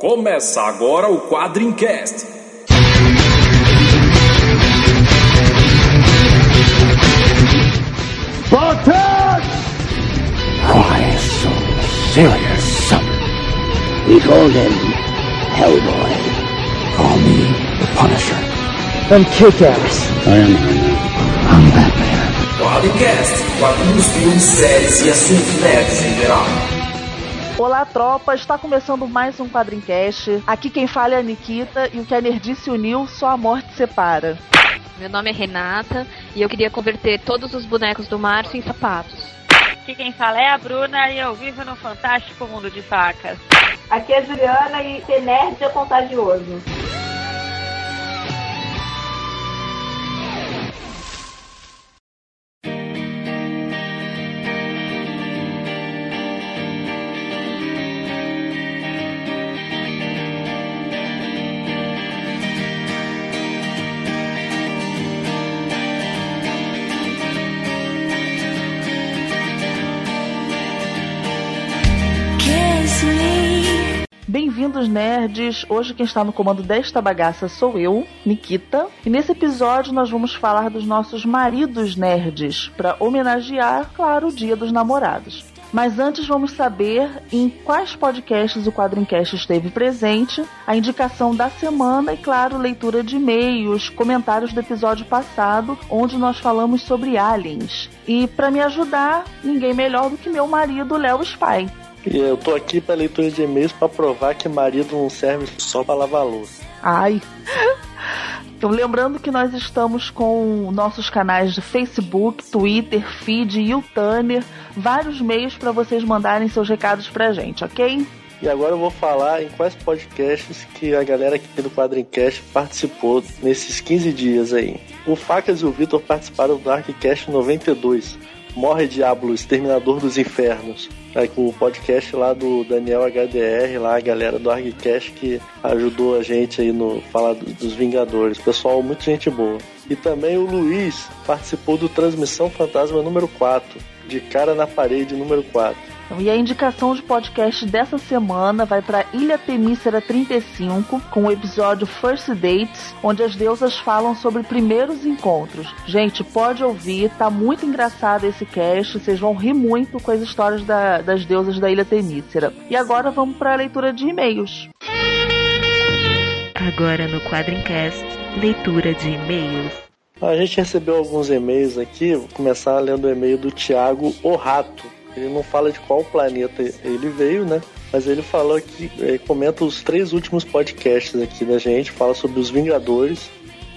Começa agora o Quadrincast. Spartan! Why so serious? We call him Hellboy. Call me the Punisher. I'm Kick-Ass. I am Iron I'm Batman. Quadrincast, quadrinhos, filmes, séries e assuntos nerds em geral. Olá, tropa! Está começando mais um Quadrincast. Aqui quem fala é a Nikita e o que a Nerdice uniu, só a morte separa. Meu nome é Renata e eu queria converter todos os bonecos do Márcio em sapatos. Aqui quem fala é a Bruna e eu vivo no fantástico mundo de facas. Aqui é a Juliana e ser nerd é contagioso. Nerds! Hoje quem está no comando desta bagaça sou eu, Nikita, e nesse episódio nós vamos falar dos nossos maridos nerds, para homenagear, claro, o Dia dos Namorados. Mas antes vamos saber em quais podcasts o Quadrincast esteve presente, a indicação da semana e, claro, leitura de e-mails, comentários do episódio passado, onde nós falamos sobre aliens. E para me ajudar, ninguém melhor do que meu marido, Léo Spy. E eu tô aqui pra leitura de e-mails pra provar que marido não serve só pra lavar louça. Ai. Então, lembrando que nós estamos com nossos canais de Facebook, Twitter, Feed e Tanner, vários meios para vocês mandarem seus recados pra gente, ok? E agora eu vou falar em quais podcasts que a galera aqui do Quadrincast participou nesses 15 dias aí. O Facas e o Vitor participaram do Darkcast 92. Morre Diablo, Exterminador dos Infernos. É com o podcast lá do Daniel HDR, lá a galera do ArgCast que ajudou a gente aí no falar dos Vingadores. Pessoal, muita gente boa. E também o Luiz participou do Transmissão Fantasma número 4, de cara na parede número 4. E a indicação de podcast dessa semana vai para Ilha Temícera 35, com o episódio First Dates, onde as deusas falam sobre primeiros encontros. Gente, pode ouvir, tá muito engraçado esse cast, vocês vão rir muito com as histórias da, das deusas da Ilha Temícera. E agora vamos para a leitura de e-mails. Agora no Quadrincast, leitura de e-mails. A gente recebeu alguns e-mails aqui, vou começar lendo o e-mail do Thiago O Rato. Ele não fala de qual planeta ele veio, né? Mas ele falou aqui, ele comenta os três últimos podcasts aqui da gente, fala sobre os Vingadores,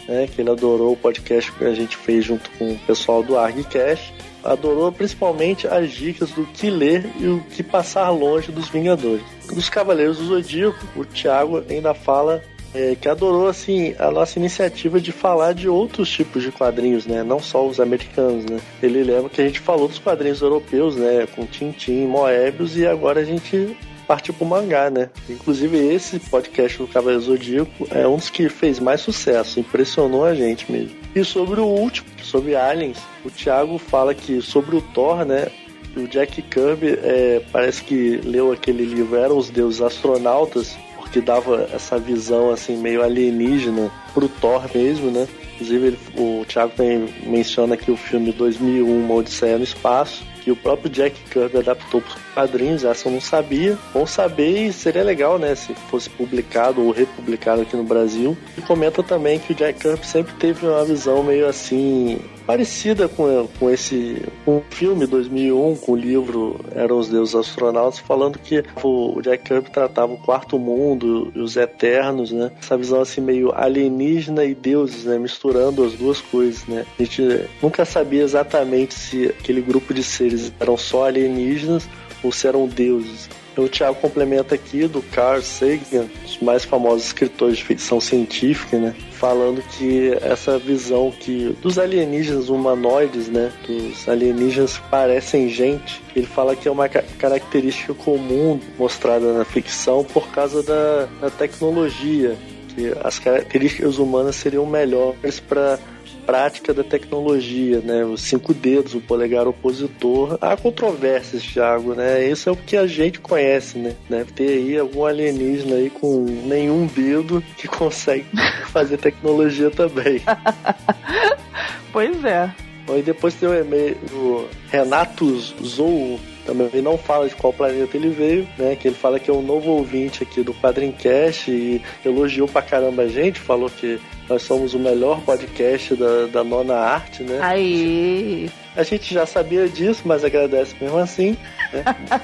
né? Que ele adorou o podcast que a gente fez junto com o pessoal do ArgCast. Adorou principalmente as dicas do que ler e o que passar longe dos Vingadores. Dos Cavaleiros do Zodíaco, o Thiago ainda fala é, que adorou assim a nossa iniciativa de falar de outros tipos de quadrinhos, né? Não só os americanos, né? Ele lembra que a gente falou dos quadrinhos europeus, né? Com Tintin, Moebius e agora a gente partiu pro mangá, né? Inclusive esse podcast do Cavaleiro Zodíaco é um dos que fez mais sucesso, impressionou a gente mesmo. E sobre o último, sobre Aliens, o Thiago fala que sobre o Thor, né? O Jack Kirby é, parece que leu aquele livro Eram os Deuses Astronautas que dava essa visão assim meio alienígena pro Thor mesmo, né? Inclusive ele, o Thiago também menciona aqui o filme 2001, Uma Odisseia no Espaço, que o próprio Jack Kirby adaptou para os quadrinhos, essa eu não sabia. Bom saber e seria legal, né, se fosse publicado ou republicado aqui no Brasil. E comenta também que o Jack Kirby sempre teve uma visão meio assim parecida com, com esse com o filme 2001, com o livro Eram os Deuses Astronautas, falando que o Jack Kirby tratava o quarto mundo e os eternos, né? Essa visão assim meio alienígena e deuses, né? Misturando as duas coisas, né? A gente nunca sabia exatamente se aquele grupo de seres eram só alienígenas ou se eram deuses. O Thiago complementa aqui do Carl Sagan, dos mais famosos escritores de ficção científica, né? Falando que essa visão que dos alienígenas humanoides, né? Dos alienígenas que parecem gente, ele fala que é uma característica comum mostrada na ficção por causa da, da tecnologia, que as características humanas seriam melhores para prática da tecnologia, né? Os cinco dedos, o polegar opositor. Há controvérsias, Thiago, né? Isso é o que a gente conhece, né? Deve ter aí algum alienígena aí com nenhum dedo que consegue fazer tecnologia também. pois é. E depois tem o e-mail do Renato Zou, também não fala de qual planeta ele veio, né? Que ele fala que é um novo ouvinte aqui do Quadrincast e elogiou pra caramba a gente, falou que nós somos o melhor podcast da, da nona arte, né? Aí. A gente já sabia disso, mas agradece mesmo assim. Né?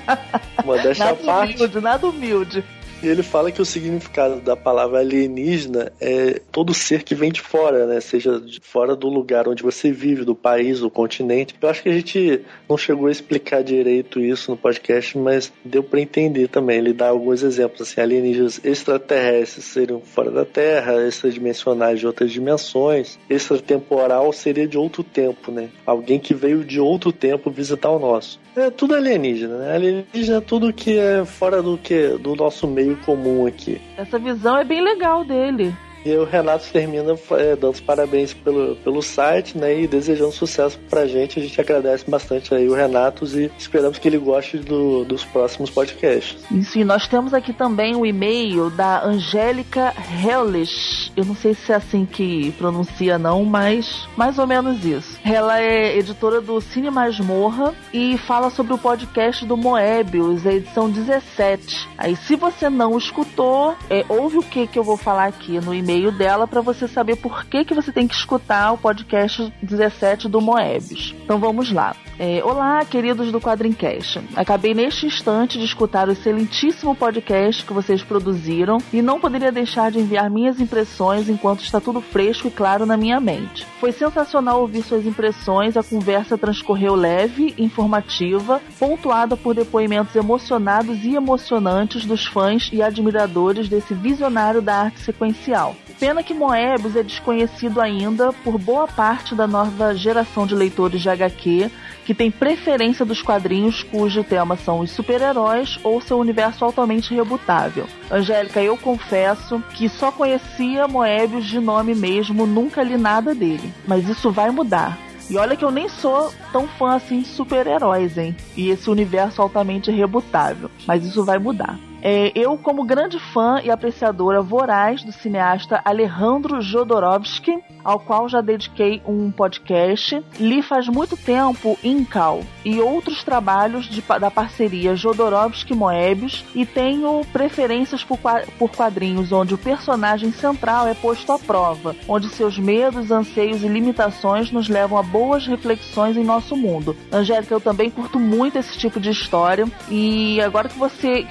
Modéstia à parte. humilde, nada humilde. E ele fala que o significado da palavra alienígena é todo ser que vem de fora, né? Seja de fora do lugar onde você vive, do país, do continente. Eu acho que a gente não chegou a explicar direito isso no podcast, mas deu para entender também. Ele dá alguns exemplos, assim, alienígenas extraterrestres seriam fora da Terra, extradimensionais de outras dimensões, extratemporal seria de outro tempo, né? Alguém que veio de outro tempo visitar o nosso. É tudo alienígena, né? Alienígena é tudo que é fora do que do nosso meio comum aqui. Essa visão é bem legal dele. E o Renato termina é, dando parabéns pelo, pelo site, né? E desejando sucesso pra gente. A gente agradece bastante aí o Renato e esperamos que ele goste do, dos próximos podcasts. Isso, e nós temos aqui também o e-mail da Angélica Hellish. Eu não sei se é assim que pronuncia, não, mas mais ou menos isso. Ela é editora do Cine Masmorra e fala sobre o podcast do Moebius, a edição 17. Aí, se você não escutou, é, ouve o que, que eu vou falar aqui no e-mail dela para você saber por que, que você tem que escutar o podcast 17 do Moebius. Então vamos lá. É, Olá, queridos do Quadrincast. Acabei neste instante de escutar o excelentíssimo podcast que vocês produziram e não poderia deixar de enviar minhas impressões enquanto está tudo fresco e claro na minha mente. Foi sensacional ouvir suas impressões, a conversa transcorreu leve, informativa, pontuada por depoimentos emocionados e emocionantes dos fãs e admiradores desse visionário da arte sequencial. Pena que Moebius é desconhecido ainda por boa parte da nova geração de leitores de HQ que tem preferência dos quadrinhos cujo tema são os super-heróis ou seu universo altamente rebutável. Angélica, eu confesso que só conhecia Moebius de nome mesmo, nunca li nada dele. Mas isso vai mudar. E olha que eu nem sou tão fã assim de super-heróis, hein? E esse universo altamente rebutável. Mas isso vai mudar. É, eu, como grande fã e apreciadora voraz do cineasta Alejandro Jodorowsky, ao qual já dediquei um podcast, li faz muito tempo Incal e outros trabalhos de, da parceria Jodorowsky-Moebius e tenho preferências por, por quadrinhos onde o personagem central é posto à prova, onde seus medos, anseios e limitações nos levam a boas reflexões em nosso mundo. Angélica, eu também curto muito esse tipo de história e agora que você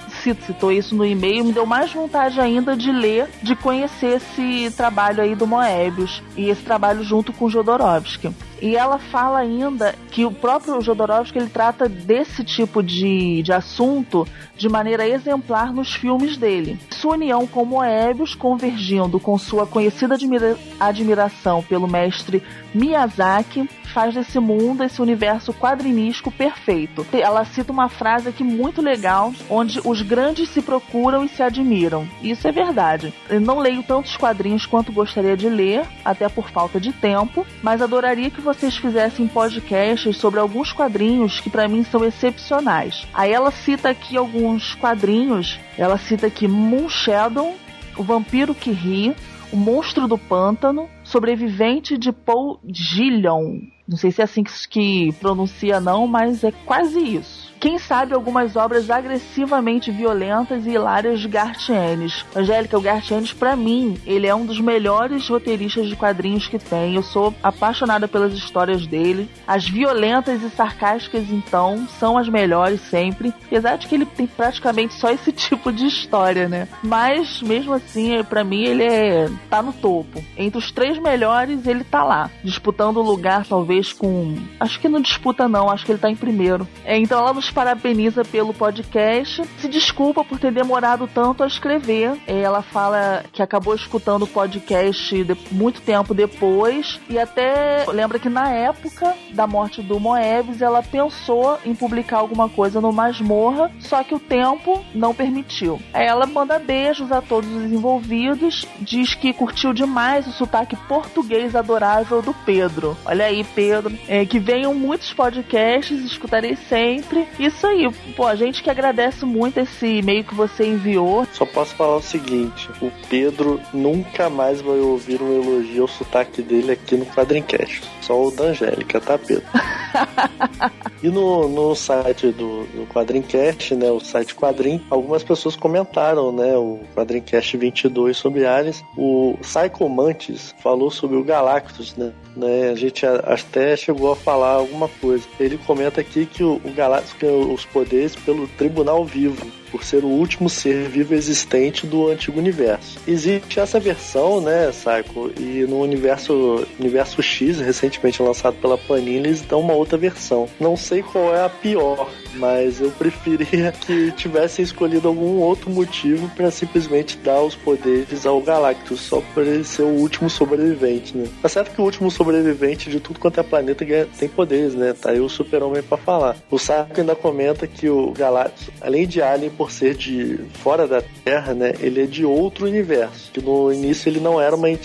citou isso no e-mail, me deu mais vontade ainda de ler, de conhecer esse trabalho aí do Moebius e esse trabalho junto com Jodorowsky. E ela fala ainda que o próprio Jodorowsky ele trata desse tipo de, de assunto de maneira exemplar nos filmes dele. Sua união com Moebius, convergindo com sua conhecida admira admiração pelo mestre Miyazaki, faz desse mundo, esse universo quadrinístico perfeito. Ela cita uma frase aqui muito legal, onde os grandes se procuram e se admiram. Isso é verdade. Eu não leio tantos quadrinhos quanto gostaria de ler, até por falta de tempo, mas adoraria que vocês fizessem podcasts sobre alguns quadrinhos que para mim são excepcionais. Aí ela cita aqui alguns quadrinhos, ela cita aqui Moonshadow, O Vampiro que Ri, O Monstro do Pântano, Sobrevivente de Paul Gillion. Não sei se é assim que, que pronuncia não, mas é quase isso. Quem sabe algumas obras agressivamente violentas e hilárias de Gartienes. Angélica, o Gartienes, para mim, ele é um dos melhores roteiristas de quadrinhos que tem. Eu sou apaixonada pelas histórias dele. As violentas e sarcásticas, então, são as melhores sempre. Apesar de que ele tem praticamente só esse tipo de história, né? Mas, mesmo assim, para mim, ele é tá no topo. Entre os três melhores, ele tá lá. Disputando o lugar, talvez, com... Acho que não disputa, não. Acho que ele tá em primeiro. É, então, ela nos nos parabeniza pelo podcast, se desculpa por ter demorado tanto a escrever. Ela fala que acabou escutando o podcast muito tempo depois e até lembra que na época da morte do Moebius ela pensou em publicar alguma coisa no Masmorra, só que o tempo não permitiu. Ela manda beijos a todos os envolvidos, diz que curtiu demais o sotaque português adorável do Pedro. Olha aí, Pedro. É, que venham muitos podcasts, escutarei sempre. Isso aí, pô, a gente que agradece muito esse e-mail que você enviou. Só posso falar o seguinte: o Pedro nunca mais vai ouvir um elogio ao sotaque dele aqui no Quadrincast. Só o da Angélica, tá, Pedro? e no, no site do, do Quadrincast, né, o site Quadrim, algumas pessoas comentaram, né, o Quadrincast 22 sobre aliens. O Psycho Mantis falou sobre o Galactus, né? Né? A gente até chegou a falar alguma coisa. Ele comenta aqui que o, o Galactus tem os poderes pelo Tribunal Vivo por ser o último ser vivo existente do antigo universo. Existe essa versão, né, Psycho? E no universo, universo X, recentemente lançado pela Panini, eles dão uma outra versão. Não sei qual é a pior, mas eu preferia que tivessem escolhido algum outro motivo para simplesmente dar os poderes ao Galactus, só por ele ser o último sobrevivente, né? Tá certo que o último sobrevivente de tudo quanto é planeta tem poderes, né? Tá aí o super-homem pra falar. O Sarko ainda comenta que o Galactus, além de alien por ser de fora da Terra, né? Ele é de outro universo, que no início ele não era uma eh,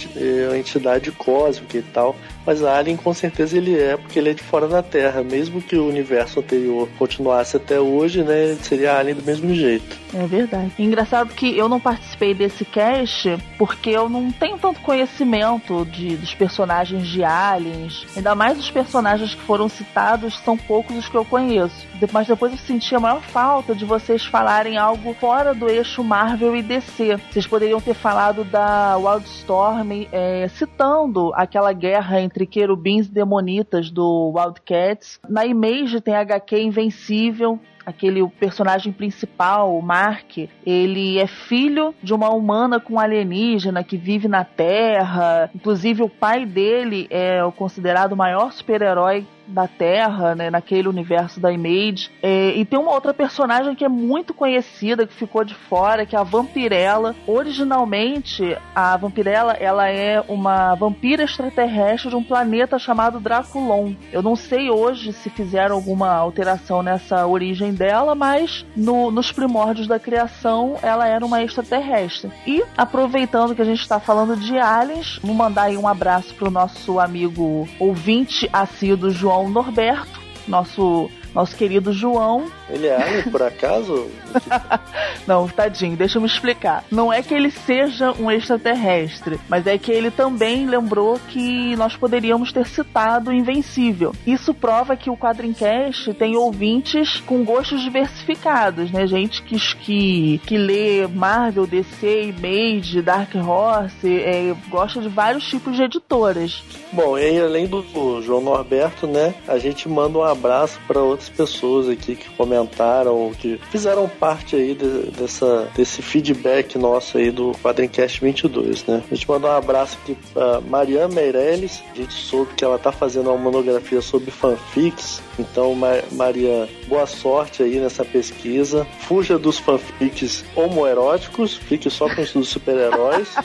entidade cósmica e tal, mas Alien com certeza ele é, porque ele é de fora da Terra. Mesmo que o universo anterior continuasse até hoje, né? Seria Alien do mesmo jeito. É verdade. Engraçado que eu não participei desse cast porque eu não tenho tanto conhecimento de, dos personagens de Aliens. Ainda mais os personagens que foram citados são poucos os que eu conheço. Mas depois eu senti a maior falta de vocês falarem algo fora do eixo Marvel e DC. Vocês poderiam ter falado da Wildstorm é, citando aquela guerra entre entre querubins e demonitas do Wildcats. Na Image tem HQ Invencível, aquele personagem principal, o Mark, ele é filho de uma humana com alienígena que vive na Terra. Inclusive, o pai dele é o considerado o maior super-herói da Terra, né, naquele universo da Image. É, e tem uma outra personagem que é muito conhecida, que ficou de fora, que é a Vampirella. Originalmente, a Vampirella ela é uma vampira extraterrestre de um planeta chamado Draculon. Eu não sei hoje se fizeram alguma alteração nessa origem dela, mas no, nos primórdios da criação ela era uma extraterrestre. E aproveitando que a gente está falando de aliens, vou mandar aí um abraço pro nosso amigo ouvinte assíduo João João Norberto, nosso nosso querido João. Ele é por acaso? não, tadinho, deixa eu me explicar. Não é que ele seja um extraterrestre, mas é que ele também lembrou que nós poderíamos ter citado Invencível. Isso prova que o Quadrincast tem ouvintes com gostos diversificados, né? Gente que, que, que lê Marvel, DC, Image, Dark Horse, é, gosta de vários tipos de editoras. Bom, e aí, além do João Norberto, né, a gente manda um abraço para outras pessoas aqui que comentaram, que fizeram aí de, dessa, desse feedback nosso aí do Quadrincast 22, né? A gente mandou um abraço aqui pra Mariana Meirelles, a gente soube que ela tá fazendo uma monografia sobre fanfics, então Maria, boa sorte aí nessa pesquisa. Fuja dos fanfics homoeróticos, fique só com os dos super-heróis.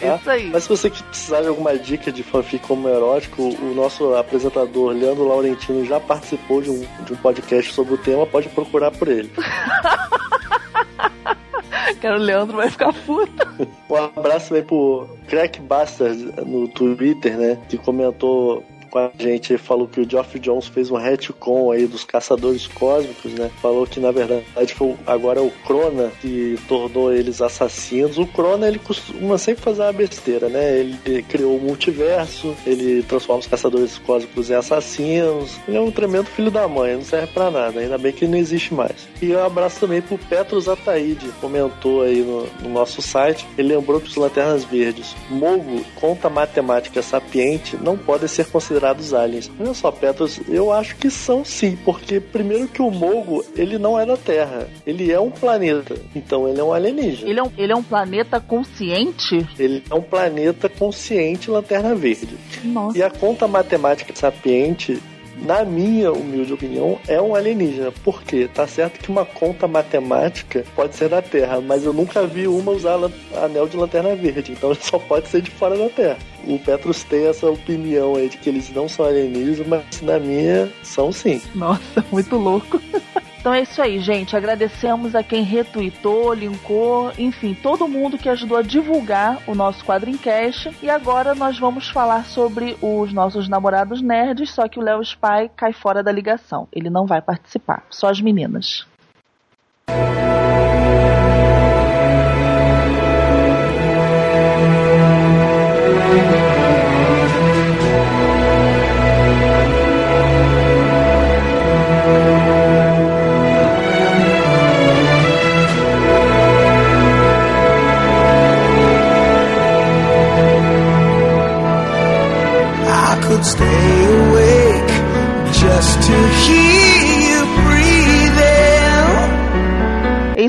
tá? Isso aí. Mas se você precisar de alguma dica de fanfic homoerótico, o nosso apresentador Leandro Laurentino já participou de um, de um podcast sobre o tema, pode procurar por ele. Cara, o Leandro vai ficar puto. Um abraço aí pro Crack Bastard no Twitter, né? Que comentou com a gente falou que o Geoff Jones fez um retcon aí dos caçadores cósmicos, né? Falou que na verdade foi agora é o Crona que tornou eles assassinos. O Crona ele costuma sempre fazer uma besteira, né? Ele criou o multiverso, ele transforma os caçadores cósmicos em assassinos. Ele é um tremendo filho da mãe, não serve para nada. Ainda bem que ele não existe mais. E um abraço também pro Petros Ataíde, comentou aí no, no nosso site. Ele lembrou que os Lanternas Verdes, Mogo, conta matemática sapiente, não podem ser considerados considerados aliens. Olha só, Petros, eu acho que são sim, porque primeiro que o Mogo, ele não é da Terra, ele é um planeta, então ele é um alienígena. Ele é um, ele é um planeta consciente? Ele é um planeta consciente Lanterna Verde. Nossa. E a conta matemática sapiente na minha humilde opinião, é um alienígena. Por quê? Tá certo que uma conta matemática pode ser da Terra, mas eu nunca vi uma usar anel de lanterna verde, então só pode ser de fora da Terra. O Petrus tem essa opinião aí de que eles não são alienígenas, mas na minha são sim. Nossa, muito louco. Então é isso aí, gente. Agradecemos a quem retweetou, linkou, enfim, todo mundo que ajudou a divulgar o nosso Quadrincast. E agora nós vamos falar sobre os nossos namorados nerds, só que o Léo Spy cai fora da ligação. Ele não vai participar, só as meninas. Stay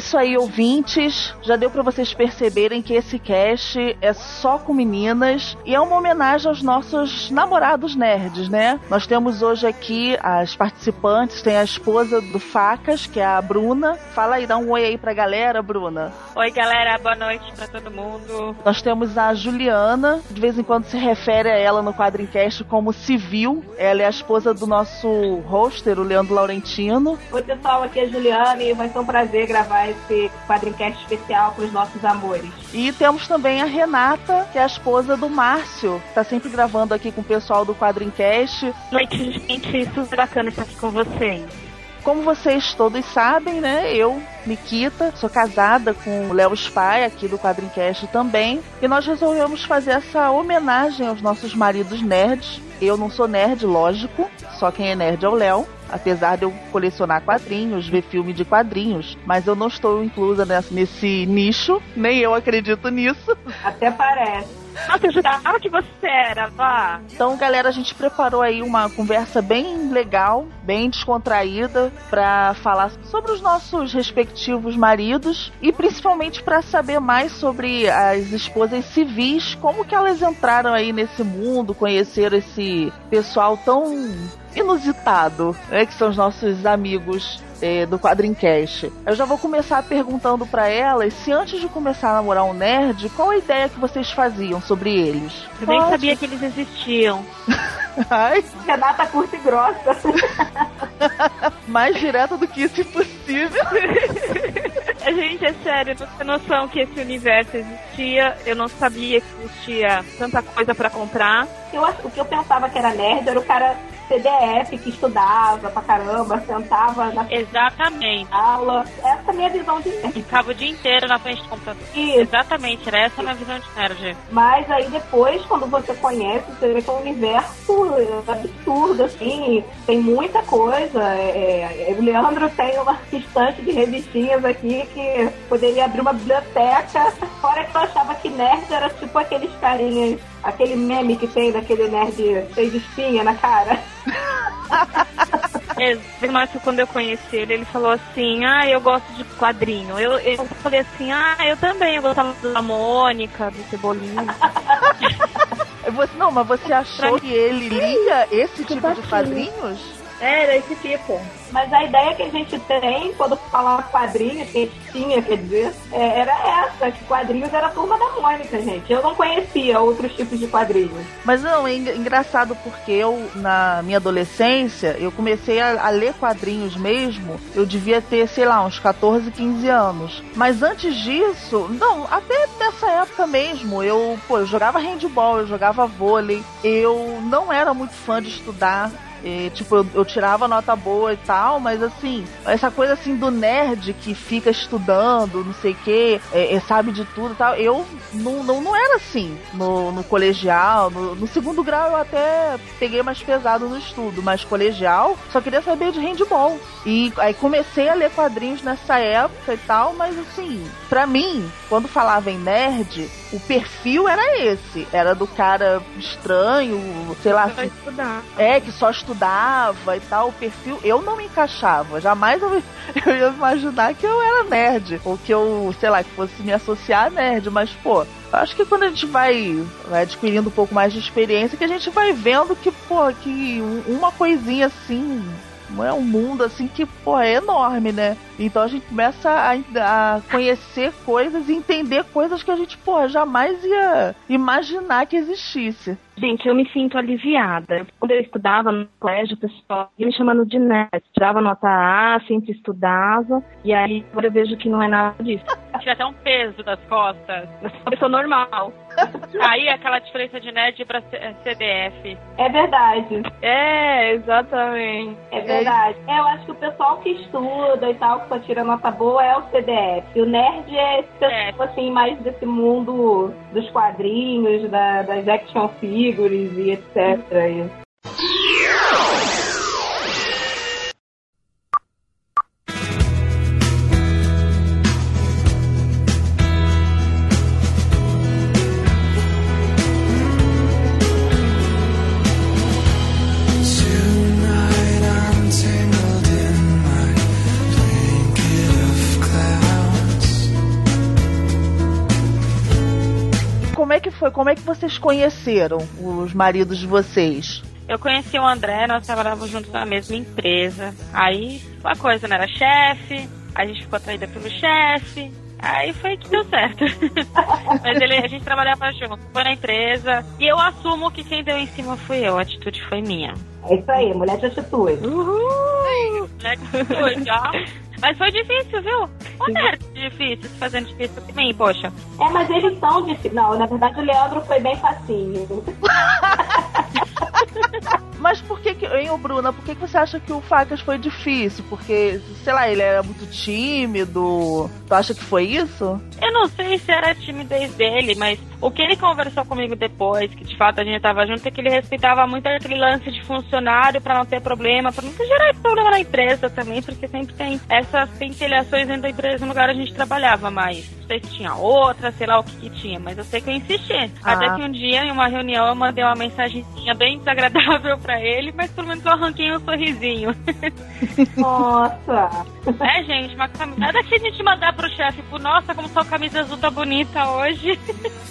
isso aí, ouvintes. Já deu para vocês perceberem que esse cast é só com meninas e é uma homenagem aos nossos namorados nerds, né? Nós temos hoje aqui as participantes, tem a esposa do Facas, que é a Bruna. Fala aí, dá um oi aí pra galera, Bruna. Oi, galera, boa noite pra todo mundo. Nós temos a Juliana, de vez em quando se refere a ela no Quadrincast como civil. Ela é a esposa do nosso hoster, o Leandro Laurentino. Oi, pessoal, aqui é a Juliana e vai ser um prazer gravar gravar esse quadrincast especial para os nossos amores. E temos também a Renata, que é a esposa do Márcio, tá sempre gravando aqui com o pessoal do Quadrincast. Noite, gente, super bacana estar aqui com vocês. Como vocês todos sabem, né? Eu, Nikita, sou casada com o Léo Spy, aqui do Quadrincast também. E nós resolvemos fazer essa homenagem aos nossos maridos nerds. Eu não sou nerd, lógico, só quem é nerd é o Léo apesar de eu colecionar quadrinhos, ver filme de quadrinhos, mas eu não estou inclusa nesse, nicho, nem eu acredito nisso. Até parece. Nossa, eu jurava que você era, vá. Então, galera, a gente preparou aí uma conversa bem legal, bem descontraída, para falar sobre os nossos respectivos maridos e principalmente para saber mais sobre as esposas civis, como que elas entraram aí nesse mundo, conheceram esse pessoal tão inusitado, né, que são os nossos amigos é, do Quadrincast. Eu já vou começar perguntando para elas se antes de começar a namorar um nerd, qual a ideia que vocês faziam sobre eles? Eu nem sabia que eles existiam. Ai. Renata curta e grossa. Mais direta do que isso impossível. Gente, é sério, não tem noção que esse universo existia. Eu não sabia que existia tanta coisa para comprar. Eu, o que eu pensava que era nerd era o cara CDF que estudava pra caramba, sentava na Exatamente. aula. Essa é a minha visão de nerd. Ficava o dia inteiro na frente do computador. Isso. Exatamente, era essa a minha visão de nerd. Mas aí depois, quando você conhece, você vê que é um universo absurdo, assim, tem muita coisa. É, é, o Leandro tem uma estante de revistinhas aqui que poderia abrir uma biblioteca. Fora que eu achava que nerd era tipo aqueles carinhas, aquele meme que tem daquele nerd cheio de espinha na cara. É, mas quando eu conheci ele, ele falou assim: Ah, eu gosto de quadrinho. Eu, eu falei assim: Ah, eu também. Eu gostava da Mônica, do Cebolinha. você, não, mas você achou que ele lia esse tipo de quadrinhos? Era esse tipo. Mas a ideia que a gente tem quando fala quadrinhos, que a gente tinha, quer dizer, é, era essa, que quadrinhos era a turma da Mônica, gente. Eu não conhecia outros tipos de quadrinhos. Mas não, é engraçado porque eu, na minha adolescência, eu comecei a, a ler quadrinhos mesmo. Eu devia ter, sei lá, uns 14, 15 anos. Mas antes disso, não, até nessa época mesmo, eu, pô, eu jogava handball, eu jogava vôlei. Eu não era muito fã de estudar. E, tipo, eu, eu, tirava nota boa e tal, mas assim, essa coisa assim do nerd que fica estudando, não sei o que, é, é, sabe de tudo e tal, eu não, não, não era assim no, no colegial. No, no, segundo grau eu até peguei mais pesado no estudo, mas colegial só queria saber de handball. E aí comecei a ler quadrinhos nessa época e tal, mas assim, para mim, quando falava em nerd, o perfil era esse. Era do cara estranho, sei lá, assim, estudar. é, que só estudava e tal. O perfil, eu não me encaixava. Jamais eu, eu ia imaginar que eu era nerd. Ou que eu, sei lá, que fosse me associar a nerd. Mas, pô, acho que quando a gente vai, vai adquirindo um pouco mais de experiência, que a gente vai vendo que, pô, que um- uma coisinha assim. Não é um mundo assim que, pô, é enorme, né? Então a gente começa a, a conhecer coisas e entender coisas que a gente, pô, jamais ia imaginar que existisse. Gente, eu me sinto aliviada. Quando eu estudava no colégio, o pessoal ia me chamando de nerd. Tirava nota A, sempre estudava. E aí, agora eu vejo que não é nada disso. Tira até um peso das costas. Eu sou uma pessoa normal. Aí aquela diferença de nerd pra CDF. É verdade. É, exatamente. É verdade. É, eu acho que o pessoal que estuda e tal, que só tira nota boa, é o CDF. E o nerd é pessoal, assim, mais desse mundo dos quadrinhos, da- das action figures e etc. Como é que vocês conheceram os maridos de vocês? Eu conheci o André, nós trabalhávamos juntos na mesma empresa. Aí, uma coisa, né? Era chefe, a gente ficou atraída pelo chefe. Aí foi que deu certo. Mas ele, a gente trabalhava junto, foi na empresa. E eu assumo que quem deu em cima fui eu, a atitude foi minha. É isso aí, mulher de atitude. Uhul! Né? Foi, já. Mas foi difícil, viu? Quando era difícil, se fazendo difícil mim, poxa. É, mas eles são difíceis. Não, na verdade o Leandro foi bem facinho. Mas por que que, hein, Bruna, por que que você acha que o Facas foi difícil? Porque, sei lá, ele era muito tímido. Tu acha que foi isso? Eu não sei se era a timidez dele, mas o que ele conversou comigo depois, que de fato a gente tava junto, é que ele respeitava muito aquele lance de funcionário pra não ter problema, pra não gerar problema na empresa também, porque sempre tem essas pentelhações dentro da empresa no lugar a gente trabalhava, não sei se tinha outra, sei lá o que que tinha, mas eu sei que eu insisti. Ah. Até que um dia, em uma reunião, eu mandei uma mensagenzinha bem desagradável pra ele, mas pelo menos eu arranquei um sorrisinho. Nossa. É, gente, uma camisa. Nada que a gente mandar pro chefe, por nossa, como sua camisa azul tá bonita hoje.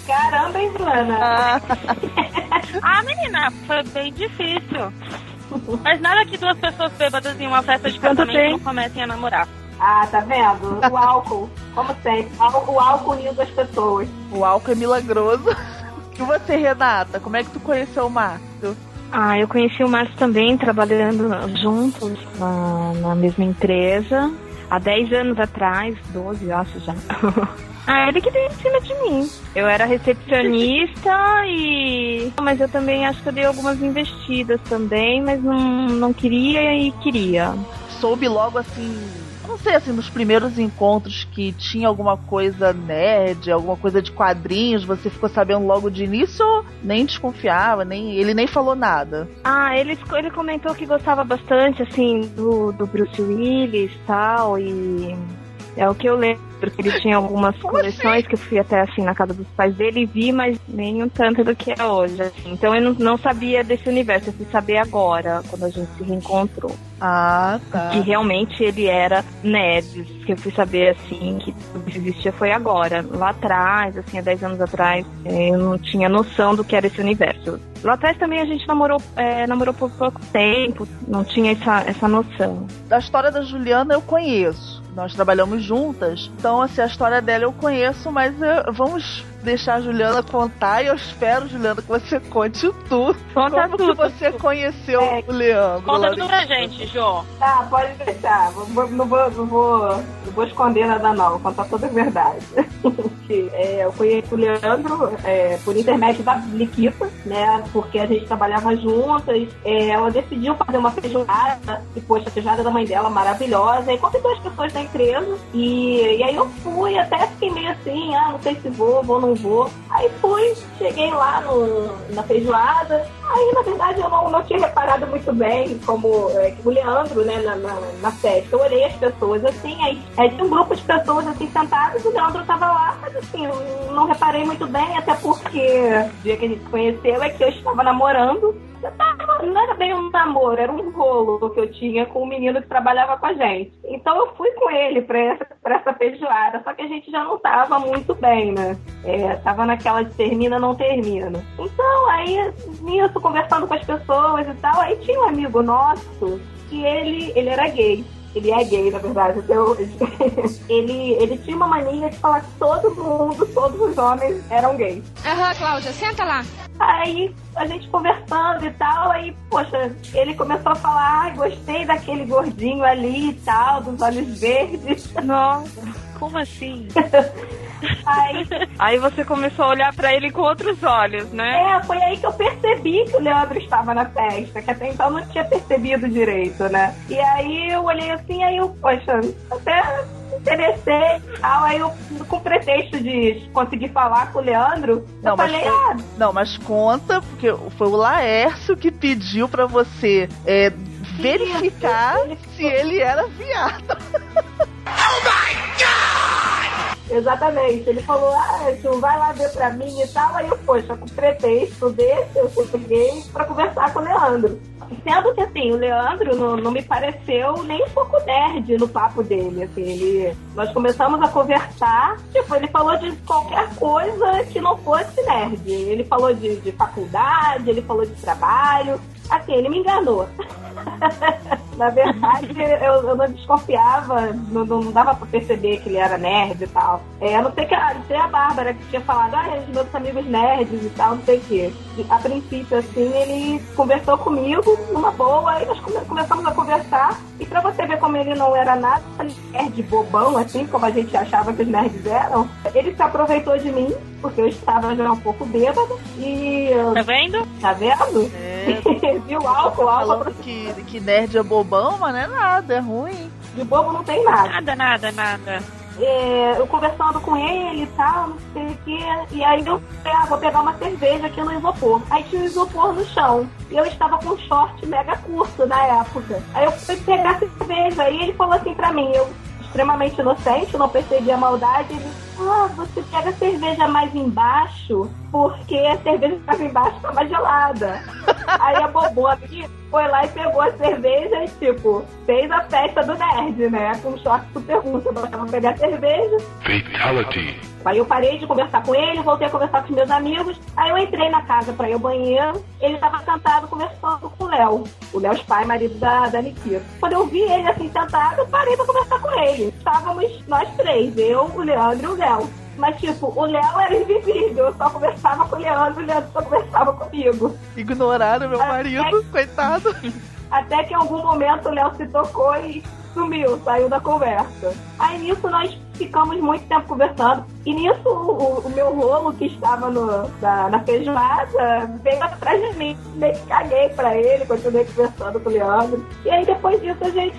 Caramba, hein, Bruna? Ah, ah, menina, foi bem difícil. Mas nada que duas pessoas bêbadas em uma festa de Quanto casamento tem? não comecem a namorar. Ah, tá vendo? O álcool, como sempre. O álcool unindo as pessoas. o álcool é milagroso. E você, Renata, como é que tu conheceu o Márcio? Ah, eu conheci o Márcio também, trabalhando juntos na, na mesma empresa. Há 10 anos atrás, 12, eu acho já. Ah, ele que deu em cima de mim. Eu era recepcionista e. Mas eu também acho que eu dei algumas investidas também, mas não, não queria e queria. Soube logo assim, não sei assim, nos primeiros encontros que tinha alguma coisa nerd, alguma coisa de quadrinhos, você ficou sabendo logo de início ou nem desconfiava, nem ele nem falou nada? Ah, ele, ele comentou que gostava bastante, assim, do, do Bruce Willis e tal, e é o que eu lembro, que ele tinha algumas coleções que eu fui até, assim, na casa dos pais dele e vi, mas nem um tanto do que é hoje, assim. Então eu não, não sabia desse universo, eu fui saber agora, quando a gente se reencontrou. Ah, tá. Que realmente ele era nerd, que eu fui saber, assim, que tudo isso existia foi agora. Lá atrás, assim, há 10 anos atrás, eh, eu não tinha noção do que era esse universo. Lá atrás também a gente namorou, eh, namorou por pouco tempo, não tinha essa, essa noção. Da história da Juliana eu conheço. Nós trabalhamos juntas, então assim, a história dela eu conheço, mas eh, vamos deixar a Juliana contar e eu espero, Juliana, que você conte tudo. Conta Como tudo. que você conheceu É. o Leandro? Conta tudo pra gente, Jô. Tá, pode deixar. Não vou, não vou, não vou, não vou esconder nada, não. Vou contar toda a verdade. Que, é, eu conheci o Leandro é, por intermédio da Liquita, né? Porque a gente trabalhava juntas. É, ela decidiu fazer uma feijoada. E, poxa, a feijoada da mãe dela maravilhosa. E convidou as pessoas da empresa. E, e aí eu fui, até fiquei meio assim, ah, não sei se vou, vou, não vou. Aí fui, cheguei lá no, na feijoada. Aí, na verdade, eu não, não tinha reparado muito bem como é, o Leandro, né, na, na, na festa. Eu olhei as pessoas assim, aí, aí tinha um grupo de pessoas assim sentadas e o Leandro tava lá, mas assim, eu não reparei muito bem, até porque o dia que a gente se conheceu é que eu estava namorando. Não era bem um namoro, era um rolo que eu tinha com um menino que trabalhava com a gente. Então eu fui com ele pra essa, pra essa feijoada, só que a gente já não tava muito bem, né? É, tava naquela de termina, não termina. Então, aí, nisso, conversando com as pessoas e tal, aí tinha um amigo nosso que ele, ele era gay. Ele é gay, na verdade, até hoje. ele, ele tinha uma mania de falar que todo mundo, todos os homens eram gays. Aham, Cláudia, senta lá. Aí a gente conversando e tal, aí, poxa, ele começou a falar, ai, gostei daquele gordinho ali e tal, dos olhos verdes. Nossa, como assim? Aí, Aí você começou a olhar pra ele com outros olhos, né? é, foi aí que eu percebi que o Leandro estava na festa, que até então eu não tinha percebido direito, né? E aí eu olhei assim, aí eu, poxa, até me interessei e tal, aí eu, com pretexto de conseguir falar com o Leandro, Não, eu mas falei, foi- ah, Não, mas conta, porque foi o Laércio que pediu pra você é, verificar se ele era viado. Exatamente. Ele falou, ah, tu vai lá ver pra mim e tal. Aí eu, poxa, com pretexto desse, eu peguei pra conversar com o Leandro. Sendo que, assim, o Leandro não, não me pareceu nem um pouco nerd no papo dele, assim, ele... Nós começamos a conversar, tipo, ele falou de qualquer coisa que não fosse nerd. Ele falou de, de faculdade, ele falou de trabalho, assim, ele me enganou. Na verdade, eu, eu não desconfiava, não, não dava pra perceber que ele era nerd e tal. É, a não ser que a, não sei a Bárbara que tinha falado, ah, os meus amigos nerds e tal, não sei o quê. E, A princípio, assim, ele conversou comigo numa boa, aí nós come- começamos a conversar. E pra você ver como ele não era nada nerd bobão, assim, como a gente achava que os nerds eram, ele se aproveitou de mim, porque eu estava já um pouco bêbada. E. Tá vendo? Tá vendo? É, Viu o álcool, o álcool falando que, que nerd é bobão, mas não é nada, é ruim. de bobo não tem nada. Nada, nada, nada. É, eu conversando com ele e tal, não sei o que. E aí eu falei, ah, vou pegar uma cerveja aqui no isopor. Aí tinha um isopor no chão. E eu estava com um short mega curto na época. Aí eu fui pegar a cerveja. E ele falou assim pra mim, eu extremamente inocente, não percebi a maldade. Ele, ah, você pega a cerveja mais embaixo, porque a cerveja que estava embaixo estava gelada. Aí a bobona aqui foi lá e pegou a cerveja e, tipo, fez a festa do nerd, né? Com um short super. Eu botava pegar a cerveja. Fatality. Aí eu parei de conversar com ele, voltei a conversar com os meus amigos. Aí eu entrei na casa pra ir ao banheiro. Ele tava sentado conversando com o Léo. O Léo pai, marido da, da Nikita. Quando eu vi ele assim sentado, eu parei pra conversar com ele. Estávamos nós três, eu, o Leandro e o Léo. Mas, tipo, o Léo era invisível. Eu só conversava com o Leandro, o Leandro só conversava comigo. Ignoraram meu marido, coitado. Até que em algum momento o Léo se tocou e sumiu, saiu da conversa. Aí nisso nós ficamos muito tempo conversando. E nisso o, o- meu rolo que estava no, na, na feijoada veio atrás de mim. Meio que caguei pra ele, continuei conversando com o Leandro. E aí depois disso a gente.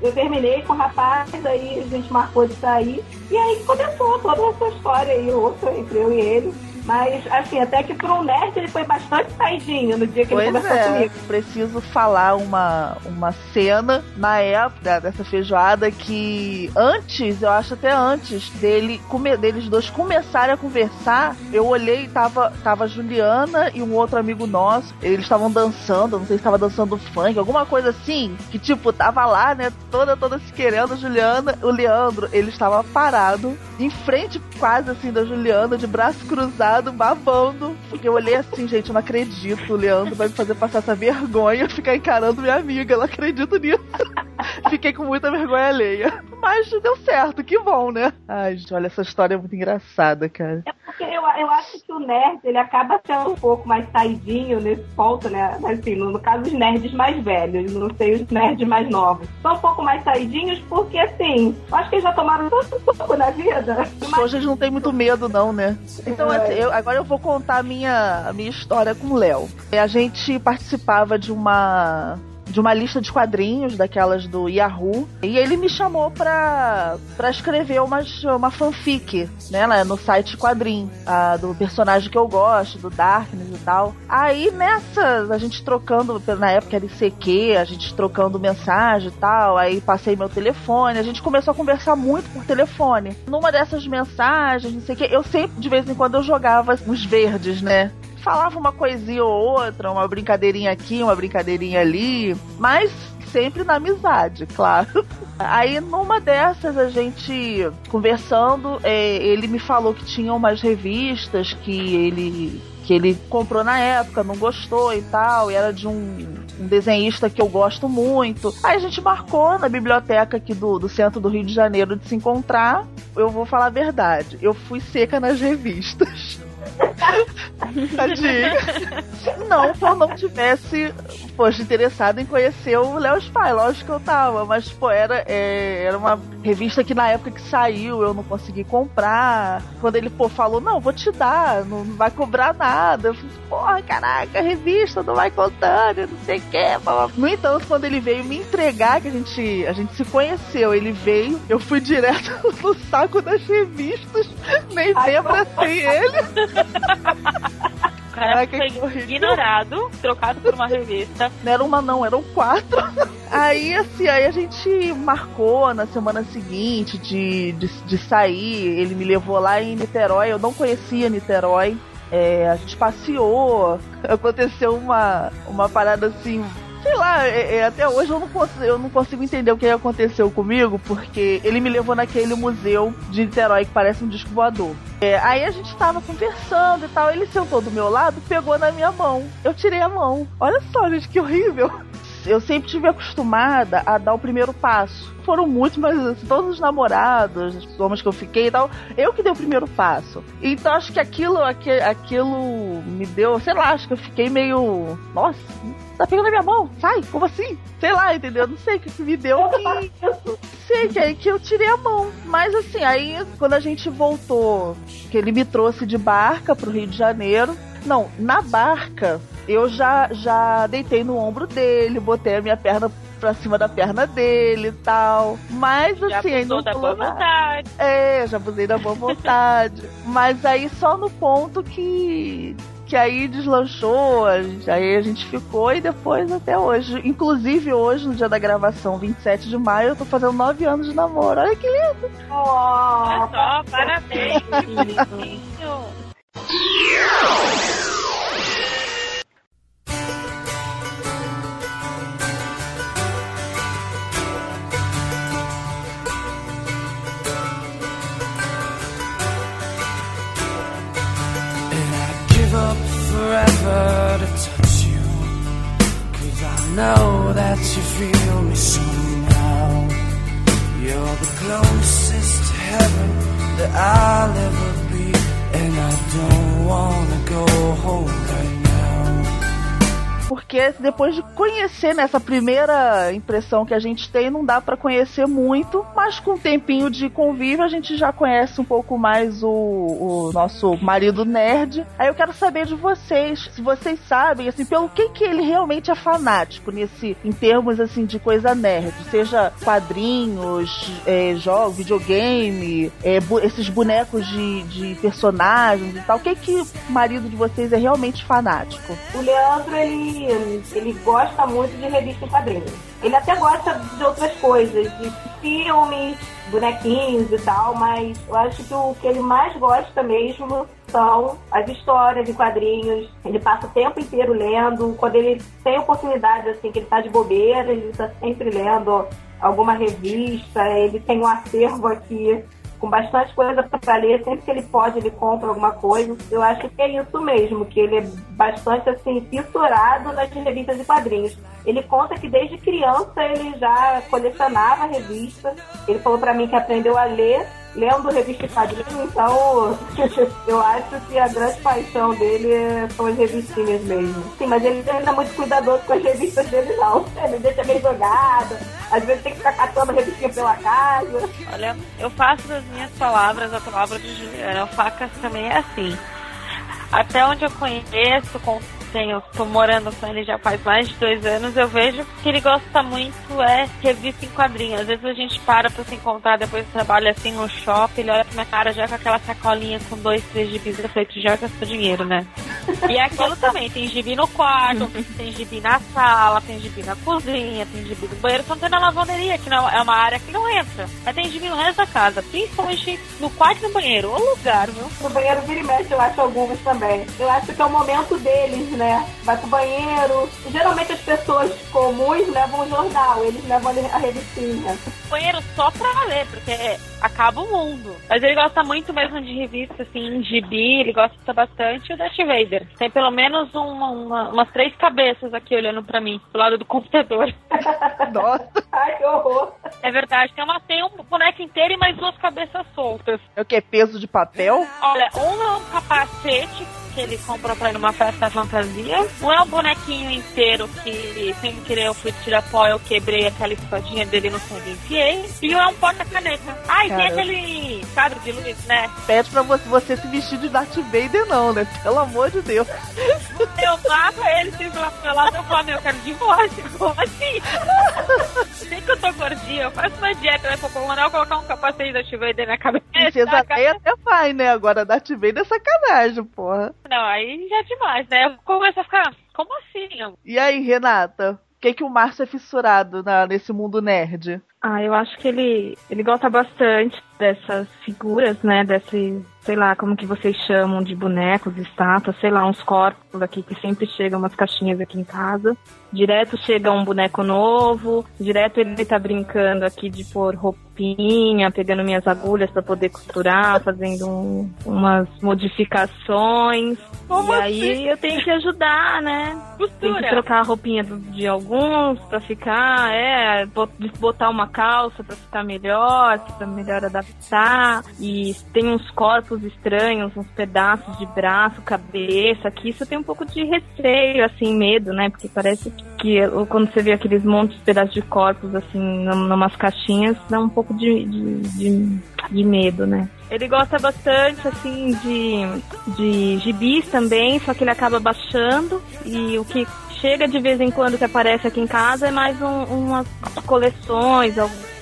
Eu terminei com o rapaz, aí a gente marcou de sair. E aí começou toda essa história aí, outra entre eu e ele. Mas, assim, até que um nerd ele foi bastante saidinho no dia que ele Pois conversou é, comigo. preciso falar uma, uma cena na época dessa feijoada que antes, eu acho até antes dele come, deles dois começarem a conversar, eu olhei e tava, tava a Juliana e um outro amigo nosso, eles estavam dançando, não sei se estava dançando funk, alguma coisa assim, que tipo, tava lá, né, toda, toda se querendo, a Juliana, o Leandro, ele estava parado, em frente quase assim da Juliana, de braço cruzado, babando, porque eu olhei assim, gente, eu não acredito, o Leandro vai me fazer passar essa vergonha, ficar encarando minha amiga, eu não acredito nisso. Fiquei com muita vergonha alheia. Mas deu certo, que bom, né? Ai, gente, olha, essa história é muito engraçada, cara. É porque eu, eu acho que o nerd, ele acaba sendo um pouco mais saidinho nesse ponto, né? Assim, no, no caso, os nerds mais velhos, não sei os nerds mais novos. São um pouco mais saidinhos porque, assim, eu acho que eles já tomaram tanto pouco na vida. Hoje eles não têm muito medo, não, né? Então, assim, eu- agora eu vou contar a minha, a minha história com o Léo. A gente participava de uma de uma lista de quadrinhos daquelas do Yahoo e ele me chamou pra, pra escrever umas, uma fanfic, né, no site quadrinho, a, do personagem que eu gosto, do Darkness e tal. Aí nessa, a gente trocando, na época era ICQ, a gente trocando mensagem e tal, aí passei meu telefone, a gente começou a conversar muito por telefone. Numa dessas mensagens, não sei o que, eu sempre, de vez em quando, eu jogava os verdes, né? Falava uma coisinha ou outra, uma brincadeirinha aqui, uma brincadeirinha ali, mas sempre na amizade, claro. Aí numa dessas a gente conversando, é, ele me falou que tinha umas revistas que ele que ele comprou na época, não gostou e tal, e era de um, um desenhista que eu gosto muito. Aí a gente marcou na biblioteca aqui do, do centro do Rio de Janeiro de se encontrar. Eu vou falar a verdade, eu fui seca nas revistas. Tadinho. Não que eu não tivesse, poxa, interessado em conhecer o Léo Spy, lógico que eu tava, mas, pô, era, é, era uma revista que na época que saiu eu não consegui comprar. Quando ele, pô, falou, não, vou te dar, não vai cobrar nada. Eu falei, porra, caraca, revista não vai contando, não sei o que. No entanto, quando ele veio me entregar, que a gente, a gente se conheceu, ele veio, eu fui direto no saco das revistas, nem pra ser ele. O cara foi ignorado, trocado por uma revista. Não era uma não, eram quatro. Aí, assim, aí a gente marcou na semana seguinte de, de, de sair. Ele me levou lá em Niterói. Eu não conhecia Niterói. É, a gente passeou. Aconteceu uma, uma parada assim sei lá, é, é, até hoje eu não, consigo, eu não consigo entender o que aconteceu comigo, porque ele me levou naquele museu de Niterói que parece um disco voador. É, aí a gente tava conversando e tal, ele sentou do meu lado, pegou na minha mão. Eu tirei a mão. Olha só, gente, que horrível. Eu sempre tive acostumada a dar o primeiro passo. Foram muitos, mas assim, todos os namorados, os homens que eu fiquei e tal, eu que dei o primeiro passo. Então acho que aquilo, aquilo, aquilo me deu, sei lá, acho que eu fiquei meio. Nossa, tá pegando a minha mão, sai, como assim? Sei lá, entendeu? Não sei o que, que me deu que. Sei que aí que eu tirei a mão. Mas assim, aí quando a gente voltou, que ele me trouxe de barca pro Rio de Janeiro. Não, na barca eu já, já deitei no ombro dele, botei a minha perna pra cima da perna dele e tal. Mas Já assim, ainda da boa nada. vontade. É, já abusei da boa vontade. Mas aí só no ponto que. Que aí deslanchou, a gente- aí a gente ficou e depois até hoje. Inclusive hoje, no dia da gravação, 27 de maio, eu tô fazendo 9 anos de namoro. Olha que lindo! Olha só, parabéns. menino. And I'd give up forever to touch you. Cause I know that you feel me somehow. You're the closest to heaven that I'll ever be. don't wanna go home. Porque depois de conhecer nessa primeira impressão que a gente tem, não dá pra conhecer muito, mas com um tempinho de convívio a gente já conhece um pouco mais o, o nosso marido nerd. Aí eu quero saber de vocês, se vocês sabem, assim, pelo que que ele realmente é fanático nesse, em termos assim de coisa nerd, seja quadrinhos, é, jogos, videogame, é, bu- esses bonecos de, de personagens e tal. O que que o marido de vocês é realmente fanático? O Leandro, ele, gosta muito de revista em quadrinhos. Ele até gosta de outras coisas, de filmes, bonequinhos e tal, mas eu acho que o que ele mais gosta mesmo são as histórias de quadrinhos. Ele passa o tempo inteiro lendo. Quando ele tem oportunidade, assim, que ele tá de bobeira, ele tá sempre lendo alguma revista. Ele tem um acervo aqui com bastante coisa para ler, sempre que ele pode, ele compra alguma coisa. Eu acho que é isso mesmo, que ele é bastante assim, fissurado nas revistas de quadrinhos. Ele conta que desde criança ele já colecionava revista. Ele falou para mim que aprendeu a ler lendo revista de quadrinhos, então eu acho que a grande paixão dele é- são as revistinhas mesmo. Sim, mas ele não é muito cuidadoso com as revistas dele não. Ele deixa meio jogada, às vezes tem que ficar catando revistinha pela casa. Olha, eu faço das minhas palavras a palavra de Juliana. O Facas também é assim. Até onde eu conheço, com tenho, tô morando com ele já faz mais de dois anos, eu vejo que ele gosta muito é revista em quadrinhos. Às vezes a gente para pra se encontrar depois do trabalho assim no shopping, ele olha pra minha cara já com aquela sacolinha com dois, três gibis, eu falei, tu já gastou dinheiro, né? E aquilo também, tem gibi no quarto, tem gibi na sala, tem gibi na cozinha, tem gibi no banheiro, só não tem na lavanderia, que não, é uma área que não entra. Mas tem gibi no resto da casa, principalmente no quarto e no banheiro, o lugar, viu? No banheiro vira e mexe, eu acho algumas também. Eu acho que é o momento deles, né? Vai pro banheiro. Geralmente as pessoas comuns levam o jornal, eles levam a revistinha. banheiro só pra ler, porque acaba o mundo. Mas ele gosta muito mesmo de revista, assim, gibi, ele gosta bastante o Darth Vader. Tem pelo menos uma, uma- umas três cabeças aqui olhando pra mim, do lado do computador. Nossa. Ai, que horror. É verdade, tem, uma, tem um boneco inteiro e mais duas cabeças soltas. É o que? Peso de papel? Olha, um é um capacete que ele comprou pra ir numa festa fantasia. Um é um bonequinho inteiro que, sem querer, eu fui tirar pó, eu quebrei aquela espadinha dele no fundo e enfiei. E um é um porta-caneta. Ah, e tem aquele quadro de luz, né? Pede pra você, você se vestir de Darth Vader, não, né? Pelo amor de Deus. Eu mato ele, se lá pro lado, eu falo, meu, eu quero divórcio. Como assim? Sei que eu tô gordinha, eu faço uma dieta, né? Vou eu colocar um capacete da Darth Vader na cabeça. Princesa Leia até vai, né? Agora Darth Vader é sacanagem, porra. Não, aí já é demais, né? Eu começo a ficar, como assim? E aí, Renata? O que, que o Márcio é fissurado na- nesse mundo nerd? Ah, eu acho que ele, ele gosta bastante dessas figuras, né? Desse, sei lá, como que vocês chamam de bonecos, estátuas, sei lá, uns corpos aqui que sempre chegam umas caixinhas aqui em casa. Direto chega um boneco novo, direto ele tá brincando aqui de pôr roupinha, pegando minhas agulhas pra poder costurar, fazendo um- umas modificações. Como e aí assim? eu tenho que ajudar, né? Tem que Costura. trocar a roupinha de alguns pra ficar, é, bot- botar uma calça pra ficar melhor, pra melhor adaptar. E tem uns corpos estranhos, uns pedaços de braço, cabeça, que isso tem um pouco de receio, assim, medo, né? Porque parece que, quando você vê aqueles montes de pedaços de corpos, assim, num- numas caixinhas, dá um pouco de, de, de, de medo, né? Ele gosta bastante, assim, de, de gibis também, só que ele acaba baixando. E o que chega de vez em quando que aparece aqui em casa é mais um- umas coleções,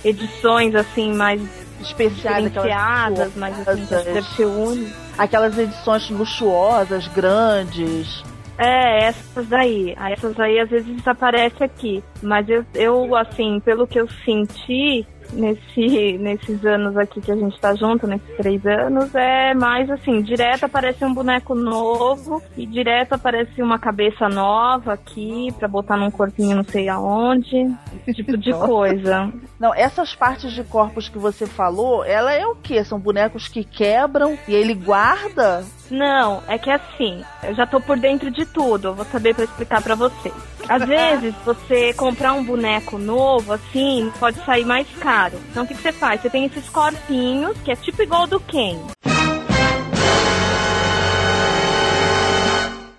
edições, assim, mais Especiais, diferenciadas, mas assim, deve ser único. Aquelas edições luxuosas, grandes. É, essas daí. Aí Essas aí às vezes aparecem aqui. Mas eu, eu, assim, pelo que eu senti nesse, nesses anos aqui que a gente tá junto, nesses três anos, é mais assim, direto aparece um boneco novo e direto aparece uma cabeça nova aqui pra botar num corpinho não sei aonde. Esse tipo de Nossa. coisa. Não, essas partes de corpos que você falou, ela é o quê? São bonecos que quebram e ele guarda? Não, é que assim, eu já tô por dentro de tudo, eu vou saber pra explicar pra vocês. Às vezes, você comprar um boneco novo, assim, pode sair mais caro. Então, o que, que você faz? Você tem esses corpinhos, que é tipo igual do Ken.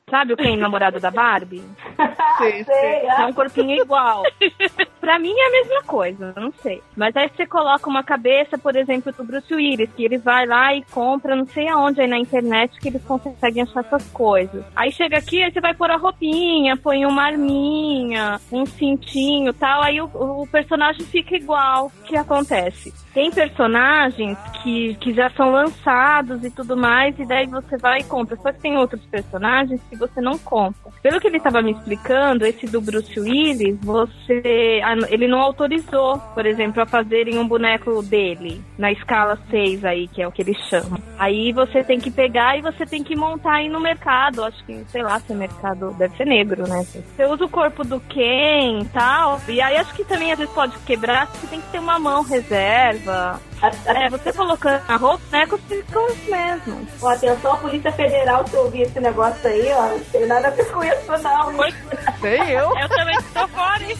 Sabe o Ken, namorado da Barbie? Sei, Sei, É um corpinho igual. pra mim é a mesma coisa, não sei. Mas aí você coloca uma cabeça, por exemplo, do Bruce Willis, que ele vai lá e compra não sei aonde aí na internet que eles conseguem achar essas coisas. Aí chega aqui, aí você vai pôr a roupinha, põe uma arminha, um cintinho e tal, aí o, o personagem fica igual. O que acontece? Tem personagens que, que já são lançados e tudo mais, e daí você vai e compra. Só que tem outros personagens que você não compra. Pelo que ele estava me explicando, esse do Bruce Willis, você. ah, Ele não autorizou, por exemplo, a fazerem um boneco dele na escala 6 aí, que é o que ele chama. Aí você tem que pegar e você tem que montar aí no mercado. Acho que, sei lá, se é mercado. Deve ser negro, né? Você usa o corpo do Ken e tal. E aí acho que também às vezes pode quebrar, você tem que ter uma mão reserva. É, você colocando na roupa, bonecos ficam os mesmos. Ó, atenção, Polícia Federal, se ouvir esse negócio aí, ó, não tem nada a ver com isso, não. Nem eu. Eu também tô fora, hein?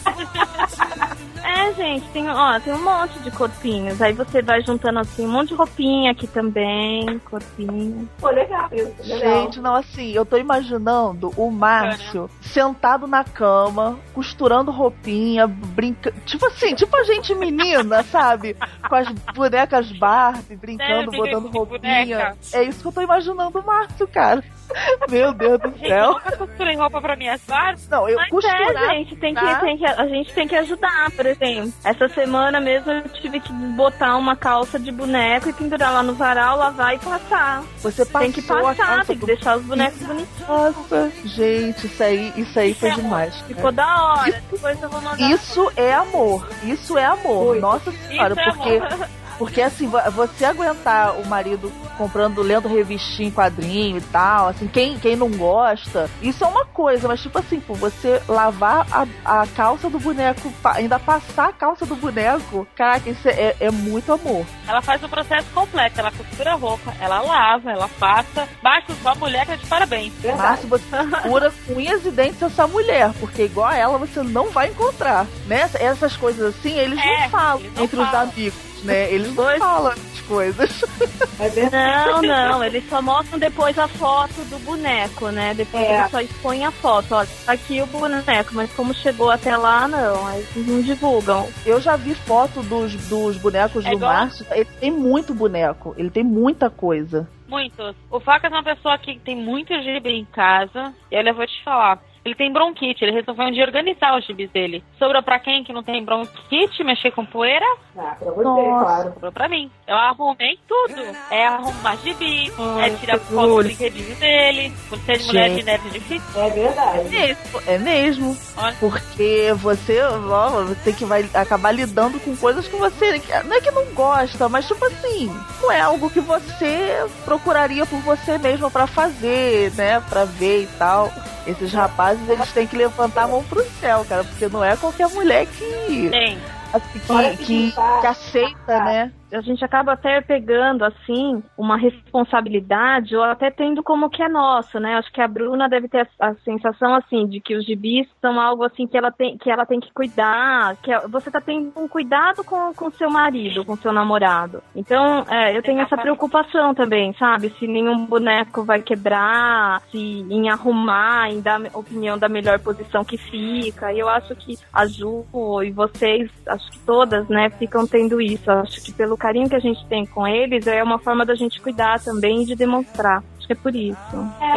É, gente, tem, ó, tem um monte de corpinhos. Aí você vai juntando assim um monte de roupinha aqui também, corpinho. Pô, legal isso, legal. Gente, não, assim, eu tô imaginando o Márcio sentado na cama, costurando roupinha, brincando. Tipo assim, tipo a gente menina, sabe? Com as bonecas Barbie, brincando, Deve, botando roupinha. boneca. É isso que eu tô imaginando o Márcio, cara. Meu Deus do Gente, céu. costurei roupa pra minhas partes. Não, eu costurar. é, gente, tem que, tá? tem que, a gente tem que ajudar, por exemplo. Essa semana mesmo eu tive que botar uma calça de boneco e pendurar lá no varal, lavar e passar. Você passou Tem que a passar, calça tem que do- deixar os bonecos bonitinhos. Nossa, gente, isso aí, isso aí foi demais. cara. Ficou da hora. Depois eu vou mandar. Isso é amor. Isso é amor. Muito. Nossa senhora, Isso é porque amor. porque assim, vo- você aguentar o marido comprando, lendo revistinha em quadrinho e tal, assim, quem, quem não gosta, isso é uma coisa, mas tipo assim, pô, você lavar a, a calça do boneco, ainda passar a calça do boneco, caraca, isso é, é muito amor. Ela faz o processo completo. Ela costura a roupa, ela lava, ela passa. Basta sua mulher tá de parabéns. Verdade. você cura com unhas e dentes essa mulher, porque igual a ela você não vai encontrar, né? Essas coisas assim, eles É, não falam eles não entre os falam. amigos, né? Eles não falam as coisas. É. Não, não, eles só mostram depois a foto do boneco, né? Depois É. eles só expõem a foto. Olha, tá aqui o boneco, mas como chegou até lá, não. Aí Eles não divulgam. Eu já vi foto dos, dos bonecos É do igual- Márcio. Ele tem muito boneco. Ele tem muita coisa. Muitos. O Facas é uma pessoa que tem muito gibi em casa. E olha, eu vou te falar. Ele tem bronquite, ele resolveu um dia organizar os gibis dele. Sobrou pra quem que não tem bronquite, mexer com poeira? Ah, pra você, Nossa. claro. Sobrou pra mim. Eu arrumei tudo. É arrumar gibi, Ai, é tirar foto do brinquedinho dele. Por ser de mulher de neve difícil. É verdade. Mesmo, é mesmo. Olha. Porque você, ó, você tem que vai acabar lidando com coisas que você. Não é que não gosta, mas tipo assim, não é algo que você procuraria por você mesmo pra fazer, né? Pra ver e tal. Esses rapazes, eles têm que levantar a mão pro céu, cara, porque não é qualquer mulher que, Tem. assim, que, que que, que aceita, né? A gente acaba até pegando assim uma responsabilidade ou até tendo como que é nossa, né? Acho que a Bruna deve ter a, a sensação assim de que os gibis são algo assim que ela tem que ela tem que cuidar, que é- você tá tendo um cuidado com com seu marido, com seu namorado. Então, é, eu tenho essa preocupação também, sabe? Se nenhum boneco vai quebrar, se em arrumar, em dar opinião da melhor posição que fica. E eu acho que a Ju e vocês, acho que todas, né, ficam tendo isso. Acho que pelo carinho que a gente tem com eles, é uma forma da gente cuidar também e de demonstrar. Acho que é por isso.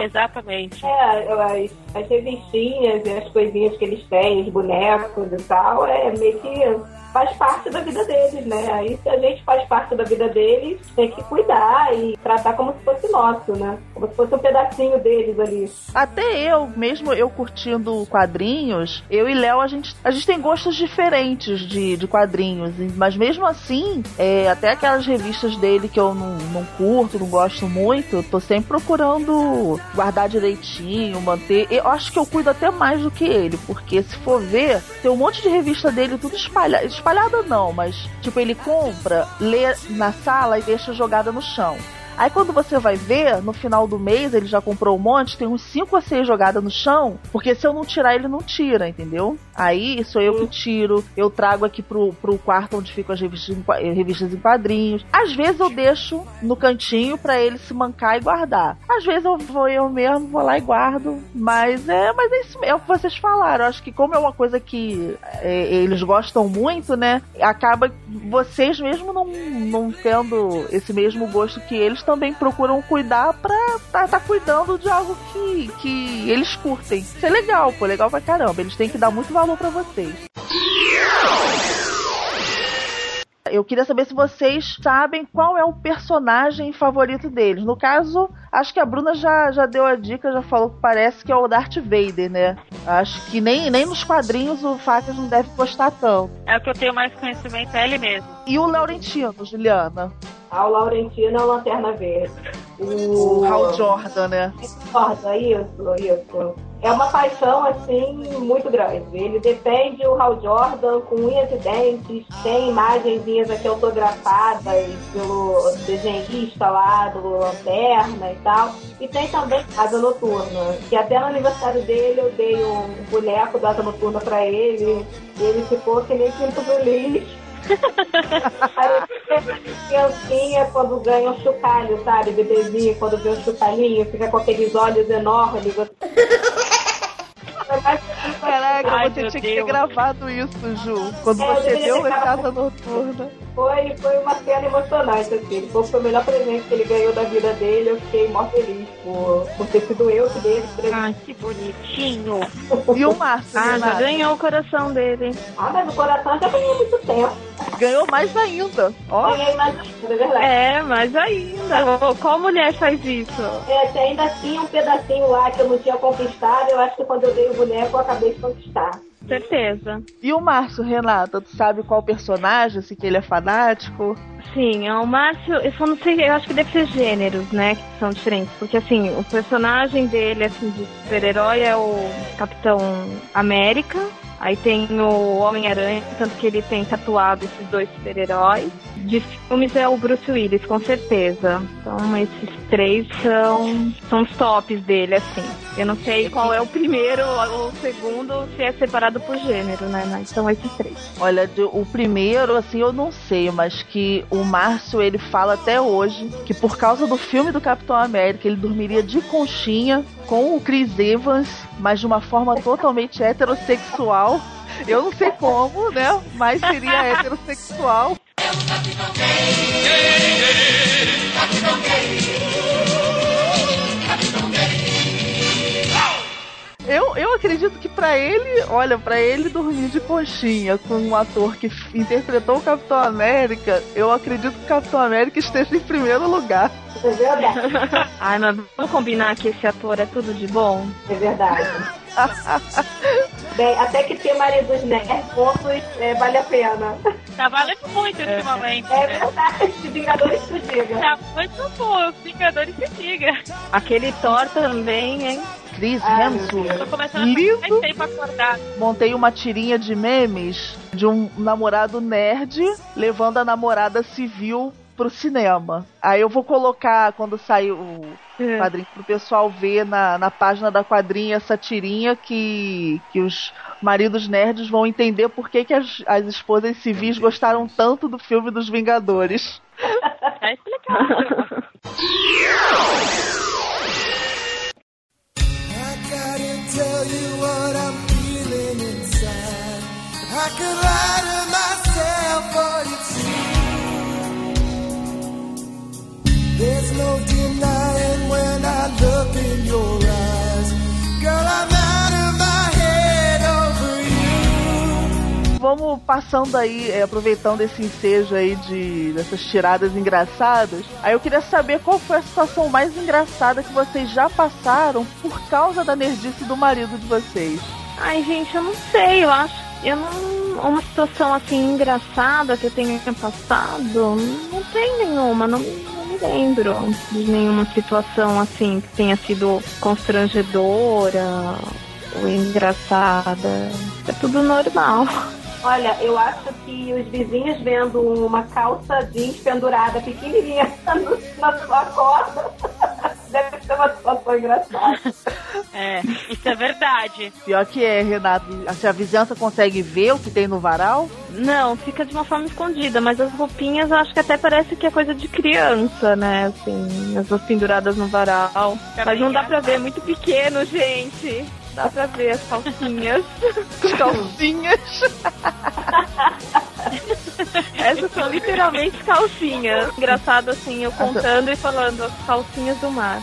Exatamente. É, as, as revistinhas e as coisinhas que eles têm, os bonecos e tal, é meio que faz parte da vida deles, né? Aí se a gente faz parte da vida deles, tem que cuidar e tratar como se fosse nosso, né? Como se fosse um pedacinho deles ali. Até eu, mesmo eu curtindo quadrinhos, eu e Léo, a gente, a gente tem gostos diferentes de, de quadrinhos. Mas mesmo assim, é, até aquelas revistas dele que eu não, não curto, não gosto muito, tô sempre procurando guardar direitinho, manter. Eu acho que eu cuido até mais do que ele, porque se for ver, tem um monte de revista dele tudo espalhada. Espalhada não, mas tipo, ele compra, lê na sala e deixa jogada no chão. Aí quando você vai ver, no final do mês, ele já comprou um monte, tem uns 5 ou 6 jogadas no chão, porque se eu não tirar, ele não tira, entendeu? Aí sou eu que tiro, eu trago aqui pro, pro quarto onde ficam as revistas revistas em quadrinhos. Às vezes eu deixo no cantinho pra ele se mancar e guardar. Às vezes eu vou eu mesmo, vou lá e guardo. Mas é, mas é isso é o que vocês falaram. Eu acho que como é uma coisa que é, eles gostam muito, né? Acaba vocês mesmo não, não tendo esse mesmo gosto que eles também procuram cuidar pra tá, tá cuidando de algo que, que eles curtem. Isso é legal, pô, legal pra caramba. Eles têm que dar muito valor pra vocês. Eu queria saber se vocês sabem qual é o personagem favorito deles. No caso, acho que a Bruna já, já deu a dica, já falou que parece que é o Darth Vader, né? Acho que nem, nem nos quadrinhos o Facas não deve gostar tanto. É o que eu tenho mais conhecimento, é ele mesmo. E o Laurentino, Juliana? Ah, o Laurentino é o Lanterna Verde. O Hal Jordan, né? Jordan, isso, isso. É uma paixão, assim, muito grande. Ele defende o Hal Jordan com unhas e dentes, tem imagenzinhas aqui autografadas pelo desenhista lá do Lanterna e tal. E tem também Asa Noturna, que até no aniversário dele eu dei um boneco da Asa Noturna pra ele, e ele ficou que nem pinto do lixo. Aí criancinha quando ganha um chocalho, sabe? Bebezinho, quando vê um chocalhinho, fica com aqueles olhos enormes. Caraca, Ai, você tinha que ter Deus. gravado isso, Ju. Quando É, eu você deu a casa noturna. Foi, foi uma cena emocionante, assim. Foi foi o melhor presente que ele ganhou da vida dele. Eu fiquei mó feliz por, por ter sido eu que presente. Ai, que bonitinho. E o Márcio, Ah, já ganhou o coração dele. Ah, mas o coração já ganhei há muito tempo. Ganhou mais ainda. Ó, Ganhei mais é verdade. É, mas ainda. Qual mulher faz isso? É, se ainda tinha um pedacinho lá que eu não tinha conquistado, eu acho que quando eu dei o boneco eu acabei de conquistar. Certeza. E o Márcio, Renata, tu sabe qual personagem, assim, que ele é fanático? Sim, é o Márcio, eu só não sei, eu acho que deve ser gêneros, né, que são diferentes. Porque, assim, o personagem dele, assim, de super-herói é o Capitão América. Aí tem o Homem-Aranha, tanto que ele tem tatuado esses dois super-heróis. De filmes é o Bruce Willis, com certeza. Então, esses três são, são os tops dele, assim. Eu não sei qual é o primeiro ou o segundo, se é separado por gênero, né? Mas são esses três. Olha, o primeiro, assim, eu não sei, mas que o Márcio, ele fala até hoje que por causa do filme do Capitão América, ele dormiria de conchinha com o Chris Evans, mas de uma forma totalmente heterossexual. Eu não sei como, né? Mas seria heterossexual. Que pra ele, olha, pra ele dormir de conchinha com um ator que interpretou o Capitão América, eu acredito que o Capitão América esteja em primeiro lugar. É verdade. Ai, mas vamos combinar que esse ator é tudo de bom? É verdade. Bem, até que ter maridos nerds pontos é, vale a pena. Tá valendo muito ultimamente. É verdade, Vingadores que diga. Tá muito bom, os Vingadores se diga. Aquele Thor também, hein? Chris Ah, Hemsworth, Tô começando a lindo. Montei uma tirinha de memes de um namorado nerd levando a namorada civil pro cinema. Aí eu vou colocar, quando sair o quadrinho, pro pessoal ver na, na página da quadrinha essa tirinha que, que os maridos nerds vão entender por que, que as, as esposas civis gostaram tanto do filme dos Vingadores. Tá explicado. I gotta tell you what I'm feeling inside. I could lie to myself, but it's true. There's no denying when I look in your eyes. Vamos passando aí, é, aproveitando esse ensejo aí de dessas tiradas engraçadas. Aí eu queria saber qual foi a situação mais engraçada que vocês já passaram por causa da nerdice do marido de vocês. Ai, gente, eu não sei, eu acho. Eu não. Uma situação assim engraçada que eu tenha passado, não tem nenhuma, não, não me lembro de nenhuma situação assim que tenha sido constrangedora ou engraçada. É tudo normal. Olha, eu acho que os vizinhos vendo uma calça jeans pendurada pequenininha no- na sua corda deve ser uma situação engraçada. É, isso é verdade. Pior que é, Renato, se a vizinhança consegue ver o que tem no varal, Não, fica de uma forma escondida, mas as roupinhas eu acho que até parece que é coisa de criança, né? Assim, as duas penduradas no varal. Mas não dá pra ver, é muito pequeno, gente. Dá pra ver as calcinhas. as calcinhas. Essas são literalmente calcinhas. Engraçado assim, eu contando e falando as calcinhas do mar.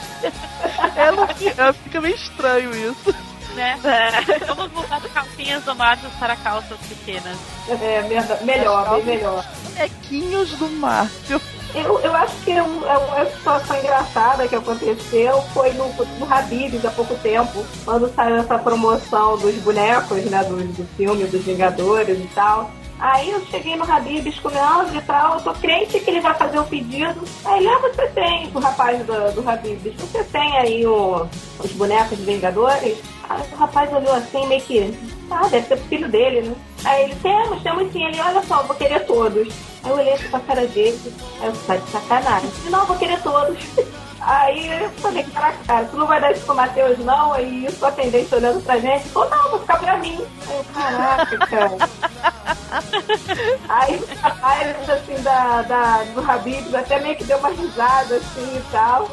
Ela, ela fica meio estranho isso. Né? É. Vamos mudar de calcinhas domadas para calças pequenas. É, melhor, bem melhor. Bonequinhos do Márcio. Eu, eu acho que é um- é uma situação engraçada que aconteceu foi no, no Habibs há pouco tempo, quando saiu essa promoção dos bonecos, né, do, do filme dos Vingadores e tal. Aí eu cheguei no Habibs com o Leandro e tal, eu tô crente que ele vai fazer o pedido. Aí lá você tem, o rapaz do, do Habibs, você tem aí o- os bonecos dos Vingadores? O rapaz olhou assim, meio que, ah, deve ser pro filho dele, né? Aí ele, temos, temos sim. Ele, olha só, vou querer todos. Aí eu olhei assim pra cara dele, aí eu falei, de sacanagem. Ele, não, vou querer todos. Aí eu falei, caraca, cara, tu não vai dar isso pro Matheus, não? Aí isso, o atendente olhando pra gente, falou, não, vou ficar pra mim. Aí eu, caraca, cara. Aí o rapaz, assim, da, da, do Habibs até meio que deu uma risada, assim, e tal.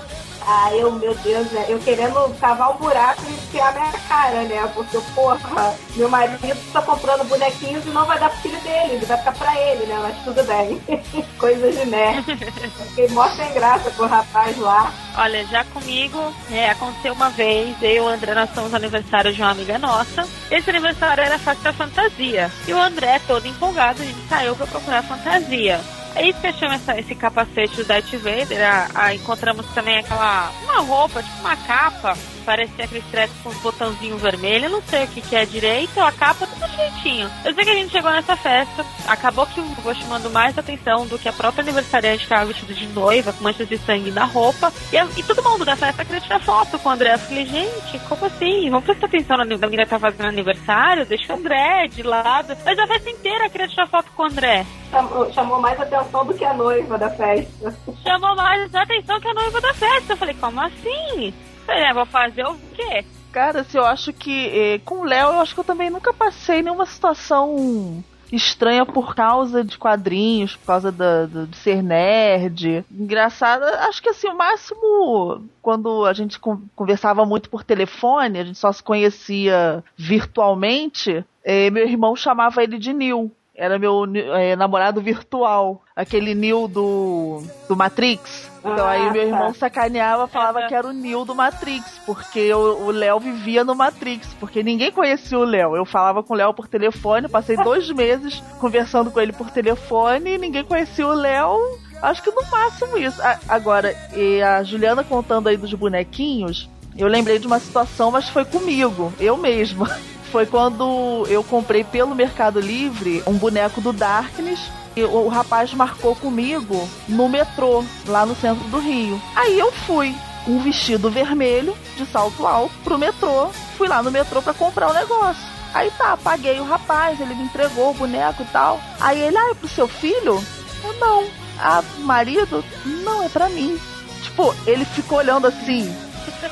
Aí eu, meu Deus, né? Eu querendo cavar um buraco e enfiar minha cara, né? Porque, porra, meu marido tá comprando bonequinhos e não vai dar pro filho dele, ele vai ficar pra ele, né? Mas tudo bem. Coisas de nerd. Fiquei mó sem graça com o rapaz lá. Olha, já comigo, é, aconteceu uma vez, eu e o André, nós somos aniversário de uma amiga nossa. Esse aniversário era festa fantasia. E o André, todo empolgado, a gente saiu pra procurar fantasia. Aí fechamos essa, esse capacete do Darth Vader, a, a- encontramos também aquela, uma roupa, tipo uma capa, parecia aquele treco com os botãozinhos vermelhos, eu não sei o que, que é direito, a capa tudo jeitinho. Eu sei que a gente chegou nessa festa, acabou que eu vou chamando mais atenção do que a própria aniversariante que estava vestida de noiva, com manchas de sangue na roupa, e, a- e todo mundo da festa queria tirar foto com o André. Eu falei, gente, como assim? Vamos prestar atenção na na menina que tá fazendo aniversário, deixa o André de lado. Mas a festa inteira queria tirar foto com o André. Chamou, chamou mais atenção do que a noiva da festa. Chamou mais atenção que a noiva da festa. Eu falei, como assim? Falei, é, vou fazer o quê? Cara, assim, eu acho que eh, com o Léo, eu acho que eu também nunca passei nenhuma situação estranha por causa de quadrinhos, por causa de ser nerd. Engraçada, acho que assim, o máximo quando a gente con- conversava muito por telefone, a gente só se conhecia virtualmente, eh, meu irmão chamava ele de Neil. Era meu eh, namorado virtual. Aquele Neil do, do Matrix. Então Ah, aí meu irmão tá. sacaneava, falava que era o Neo do Matrix, porque o o Léo vivia no Matrix, porque ninguém conhecia o Léo. Eu falava com o Léo por telefone, passei dois meses conversando com ele por telefone, e ninguém conhecia o Léo. Acho que no máximo isso. A- Agora, e a Juliana contando aí dos bonequinhos, eu lembrei de uma situação, mas foi comigo, eu mesma. Foi quando eu comprei pelo Mercado Livre um boneco do Darkness e o, o rapaz marcou comigo no metrô, lá no centro do Rio. Aí eu fui um vestido vermelho, de salto alto, pro metrô. Fui lá no metrô pra comprar o negócio. Aí tá, paguei o rapaz, ele me entregou o boneco e tal. Aí ele, ah, é pro seu filho? Eu, não. Ah, marido? Não, é pra mim. Tipo, ele ficou olhando assim.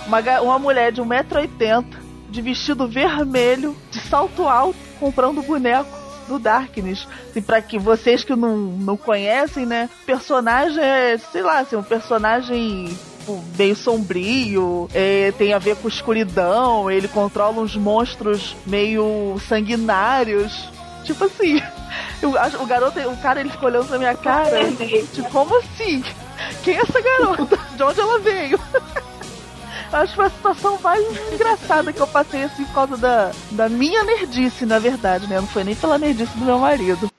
Uma, uma mulher de 1,80m, de vestido vermelho, de salto alto, comprando boneco do Darkness. Assim, pra que vocês que não, não conhecem, né? Personagem é, sei lá, assim, um personagem tipo, meio sombrio, é, tem a ver com escuridão, ele controla uns monstros meio sanguinários. Tipo assim, eu o garoto, o cara, ele ficou olhando pra minha cara, tipo, como assim? Quem é essa garota? De onde ela veio? Acho que foi a situação mais engraçada que eu passei assim por causa da, da minha nerdice, na verdade, né? Não foi nem pela nerdice do meu marido.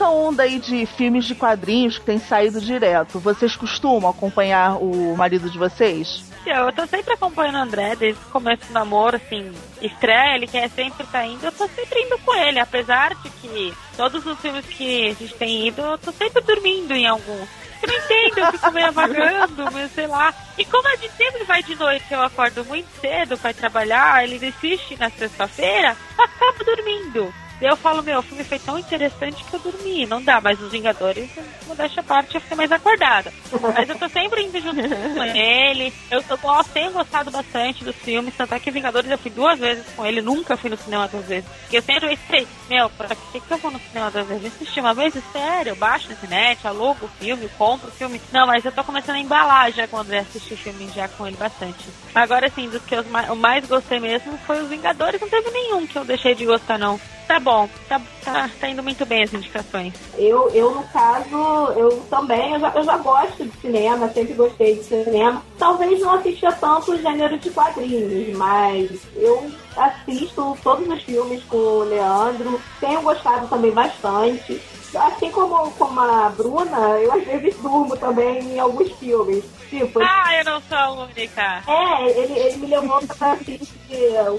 Nessa onda aí de filmes de quadrinhos que tem saído direto, vocês costumam acompanhar o marido de vocês? Eu tô sempre acompanhando o André desde o começo do namoro, assim, estreia, ele quer sempre estar indo, eu tô sempre indo com ele, apesar de que todos os filmes que a gente tem ido, eu tô sempre dormindo em alguns. Eu não entendo, eu fico meio vagando, meio sei lá. E como a gente sempre vai de noite, eu acordo muito cedo ir trabalhar, ele assiste na sexta-feira, acabo dormindo. E eu falo, meu, o filme foi tão interessante que eu dormi. Não dá, mas os Vingadores, modéstia à parte, eu fiquei mais acordada. Mas eu tô sempre indo junto com ele. Eu, eu gosto, tenho gostado bastante dos filmes. Tanto é que Vingadores eu fui duas vezes com ele, nunca fui no cinema duas vezes. Porque eu sempre pensei, meu, pra que, que eu vou no cinema duas vezes? Assisti uma vez, sério, eu baixo na internet, alugo o filme, compro o filme. Não, mas eu tô começando a embalar já com o André assistir filme já com ele bastante. Agora, assim, dos que eu mais, eu mais gostei mesmo foi os Vingadores. Não teve nenhum que eu deixei de gostar, não. Tá bom, tá, tá, tá indo muito bem as indicações. Eu, eu, no caso, eu também, eu já, eu já gosto de cinema, sempre gostei de cinema. Talvez não assistia tanto o gênero de quadrinhos, mas eu assisto todos os filmes com o Leandro. Tenho gostado também bastante. Assim como, como a Bruna, eu às vezes durmo também em alguns filmes. Tipo, Ah, eu não sou a única. é, ele, ele me levou pra assistir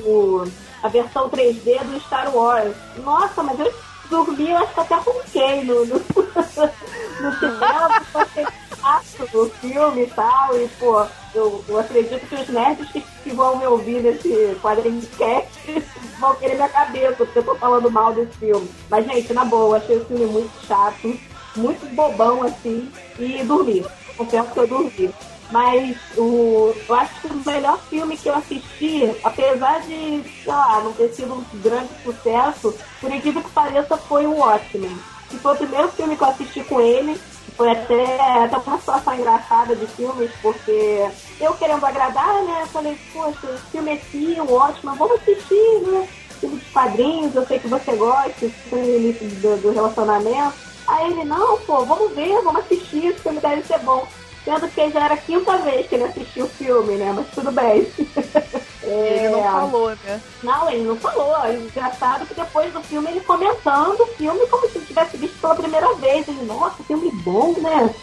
o, a versão 3D do Star Wars. Nossa, mas eu dormi, eu acho que até ronquei no, no, no cinema, porque achei chato o filme e tal. E, pô, eu, eu acredito que os nerds que, que vão me ouvir nesse quadrinho cast vão querer minha cabeça, porque eu tô falando mal desse filme. Mas, gente, na boa, achei o filme muito chato, muito bobão, assim, e dormi. Confesso que eu dormi. Mas o, eu acho que o melhor filme que eu assisti, apesar de, sei lá, não ter sido um grande sucesso, por incrível que pareça, foi o Watchmen. Que foi o primeiro filme que eu assisti com ele. Foi até, até uma situação engraçada de filmes, porque eu querendo agradar, né? Falei, poxa, o filme aqui, o Watchmen, vamos assistir, né? Filme de quadrinhos, eu sei que você gosta, início do, do relacionamento. Aí ele, não, pô, vamos ver, vamos assistir, esse filme deve ser bom. Sendo que já era a quinta vez que ele assistiu o filme, né? Mas tudo bem. É... Ele não falou, né? Não, ele não falou. É engraçado que depois do filme ele comentando o filme como se tivesse visto pela primeira vez. Ele, nossa, filme bom, né?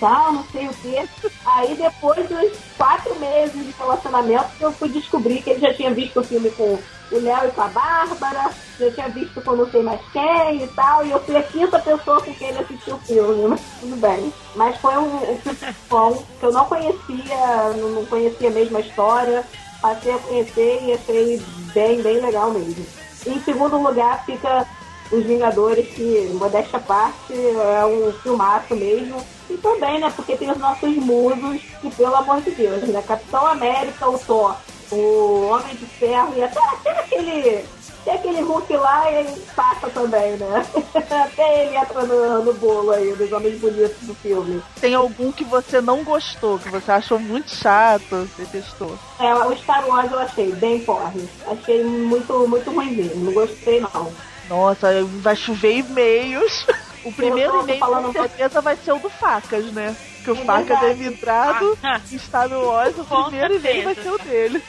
Tal, não sei o quê. Aí depois dos quatro meses de relacionamento eu fui descobrir que ele já tinha visto o filme com o Léo e com a Bárbara, já tinha visto com não sei mais quem e tal, e eu fui a quinta pessoa com quem ele assistiu o filme, mas tudo bem. Mas foi um, um filme bom, que eu não conhecia, não, conhecia mesmo a história, passei a conhecer e achei bem, bem legal mesmo. Em segundo lugar fica Os Vingadores, que, modéstia parte, é um filmaço mesmo. E também, né, porque tem os nossos musos, que pelo amor de Deus, né, Capitão América, o Thor, o Homem de Ferro e até, até aquele. Até aquele Hulk lá ele passa também, né? até ele entra no, no bolo aí dos homens bonitos do filme. Tem algum que você não gostou, que você achou muito chato, detestou? É, o Star Wars eu achei bem porre. Achei muito, muito ruim mesmo. Não gostei não. Nossa, vai chover e-mails. O primeiro e-mail falando- com certeza vai ser o do Facas, né? Porque o É Facas é vidrado Ah, e está no Oz, o primeiro e-mail vai ser o dele.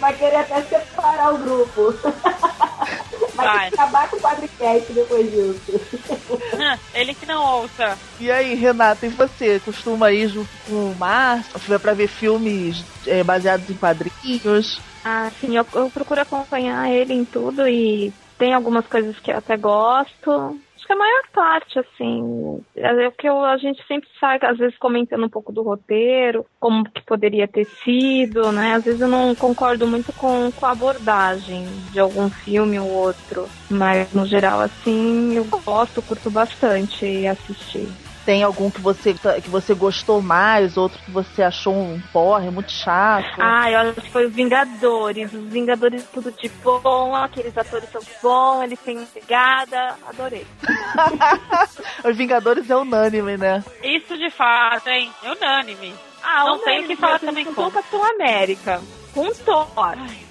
Vai querer até separar o grupo. Vai, Vai. ter que acabar com o quadricast depois disso. Ele que não ouça. E aí, Renata, e você? Costuma ir junto com o Márcio pra ver filmes é, baseados em quadrinhos? Ah, sim, eu, eu procuro acompanhar ele em tudo e tem algumas coisas que eu até gosto. Que a maior parte, assim, é o que eu- a gente sempre sai, às vezes, comentando um pouco do roteiro, como que poderia ter sido, né? Às vezes eu não concordo muito com, com a abordagem de algum filme ou outro, mas no geral, assim, eu gosto, curto bastante assistir. Tem algum que você, que você gostou mais, outro que você achou um porre muito chato? Ah, eu acho que foi os Vingadores. Os Vingadores tudo de bom, aqueles atores são bons, eles têm pegada, adorei. Os Vingadores é unânime, né? Isso de fato, hein? É unânime. Ah, Não tem o que falar também com Capitão América, com o Thor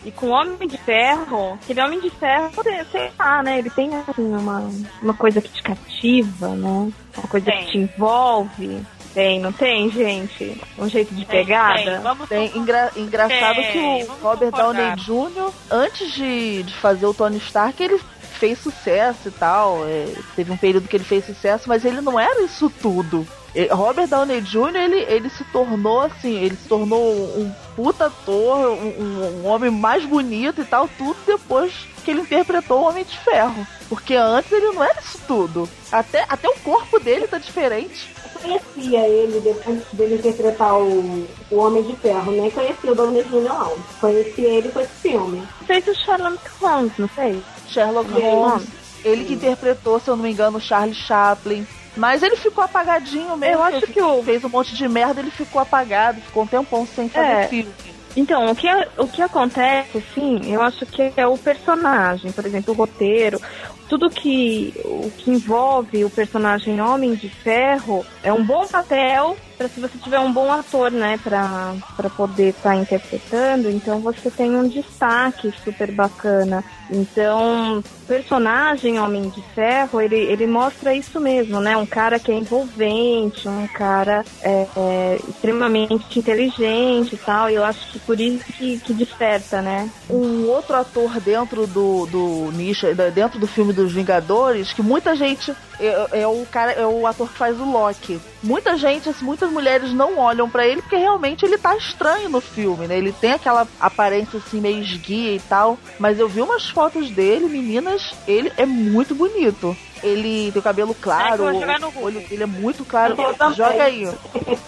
e com o Homem de Ferro. Aquele Homem de Ferro, sei lá, né? Ele tem assim uma, uma coisa que te cativa, né? Uma coisa Tem. que te envolve. Tem, não tem, gente? Um jeito de Tem, pegada. tem. Vamos Tem engra- engraçado Tem, que o vamos Robert concordar. Downey Jr., antes de, de fazer o Tony Stark, ele fez sucesso e tal. é, teve um período que ele fez sucesso, mas ele não era isso tudo. E Robert Downey Jr., ele, ele se tornou assim, ele se tornou um puta ator, um, um- homem mais bonito e tal, tudo depois que ele interpretou o Homem de Ferro. Porque antes ele não era isso tudo. Até, até o corpo dele tá diferente. Eu conhecia ele depois dele interpretar o, o Homem de Ferro, nem conhecia o Downey Jr. não. Conheci ele com esse filme. Fez o Sherlock Holmes, não sei. Sherlock Sim. Holmes. Ele que interpretou, se eu não me engano, o Charlie Chaplin. Mas ele ficou apagadinho mesmo. Eu acho que o- fez um monte de merda, ele ficou apagado, ficou um tempão sem fazer É. filme. Então, o que, o que acontece, assim, eu acho que é o personagem, por exemplo, o roteiro, tudo que, o que envolve o personagem Homem de Ferro é um bom papel para se você tiver um bom ator, né, pra poder estar interpretando, então você tem um destaque super bacana. Então, personagem Homem de Ferro, ele, ele mostra isso mesmo, né, um cara que é envolvente, um cara é, é, extremamente inteligente e tal, e eu acho que por isso que, que desperta, né? Um outro ator dentro do, do nicho, dentro do filme dos Vingadores, que muita gente é, é o cara, é o ator que faz o Loki. Muita gente, assim, muitas mulheres não olham pra ele porque realmente ele tá estranho no filme, né? Ele tem aquela aparência assim meio esguia e tal, mas eu vi umas fotos dele, meninas, ele é muito bonito. Ele tem o cabelo claro, É, o olho dele é muito claro. Joga aí.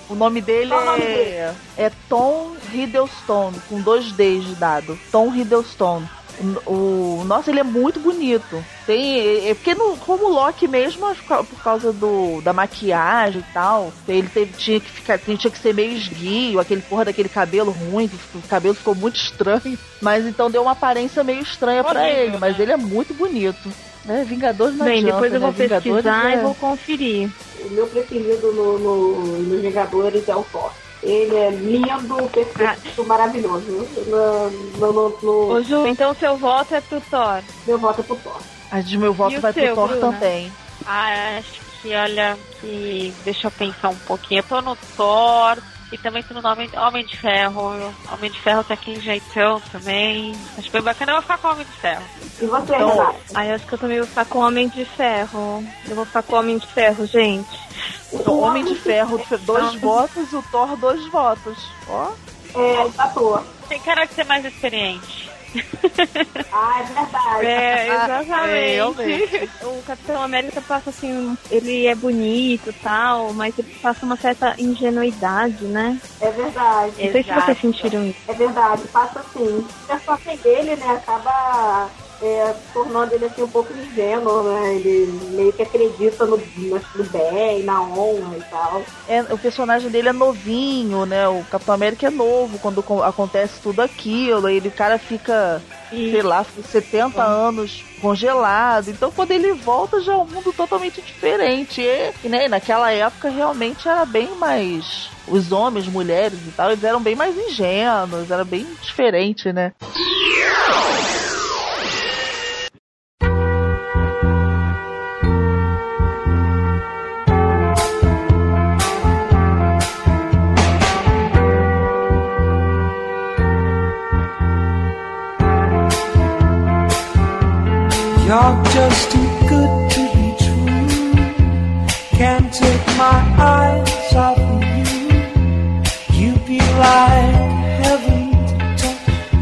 O nome dele é, é Tom Hiddleston, com dois Ds de dado. Tom Hiddleston. O, o- nossa, ele é muito bonito. Tem, é, é porque no, como o Loki mesmo, por causa do, da maquiagem e tal, ele teve, tinha que ficar, tinha que ser meio esguio, aquele porra daquele cabelo ruim, que o cabelo ficou muito estranho. Mas então deu uma aparência meio estranha pra Horrível, ele, mas né? ele é muito bonito. É, Vingadores não Bem, adianta, depois eu né? vou Vingadores pesquisar é- e vou conferir. O meu preferido no, no, nos Vingadores é o Thor. Ele é lindo, perfeito, maravilhoso. No, no, no, Ô Ju, então seu voto é pro Thor. Meu voto é pro Thor. A de meu voto E vai seu, pro Thor Bruna? também. Ah, acho que, olha, que. Deixa eu pensar um pouquinho. Eu tô no Thor e também tô no Homem, Homem de Ferro. Homem de Ferro tá aqui em jeitão também. Acho bem bacana, eu vou ficar com o Homem de Ferro. E você, Então, Renata? Aí eu acho que eu também vou ficar com o Homem de Ferro. Eu vou ficar com o Homem de Ferro, gente. O Homem de Ferro, dois Não. votos, o Thor, dois votos. Ó. É, o ator. Tem cara de ser mais experiente. Ah, é verdade. É, É, exatamente. realmente. o Capitão América passa assim, ele é bonito e tal, mas ele passa uma certa ingenuidade, né? É verdade. Não sei se vocês sentiram isso. É verdade, passa assim. O personagem dele, né, acaba é, tornando ele assim um pouco ingênuo, né? Ele meio que acredita no, no, bem, na honra e tal. É, o personagem dele é novinho, né? O Capitão América é novo quando co- acontece tudo aquilo. Ele, o cara fica, sei lá, 70 anos congelado. Então quando ele volta já é um mundo totalmente diferente. E, e, né, naquela época realmente era bem mais. Os homens, mulheres e tal, eles eram bem mais ingênuos, era bem diferente, né? You're just too good to be true. Can't take my eyes off of you. You be like heaven to touch.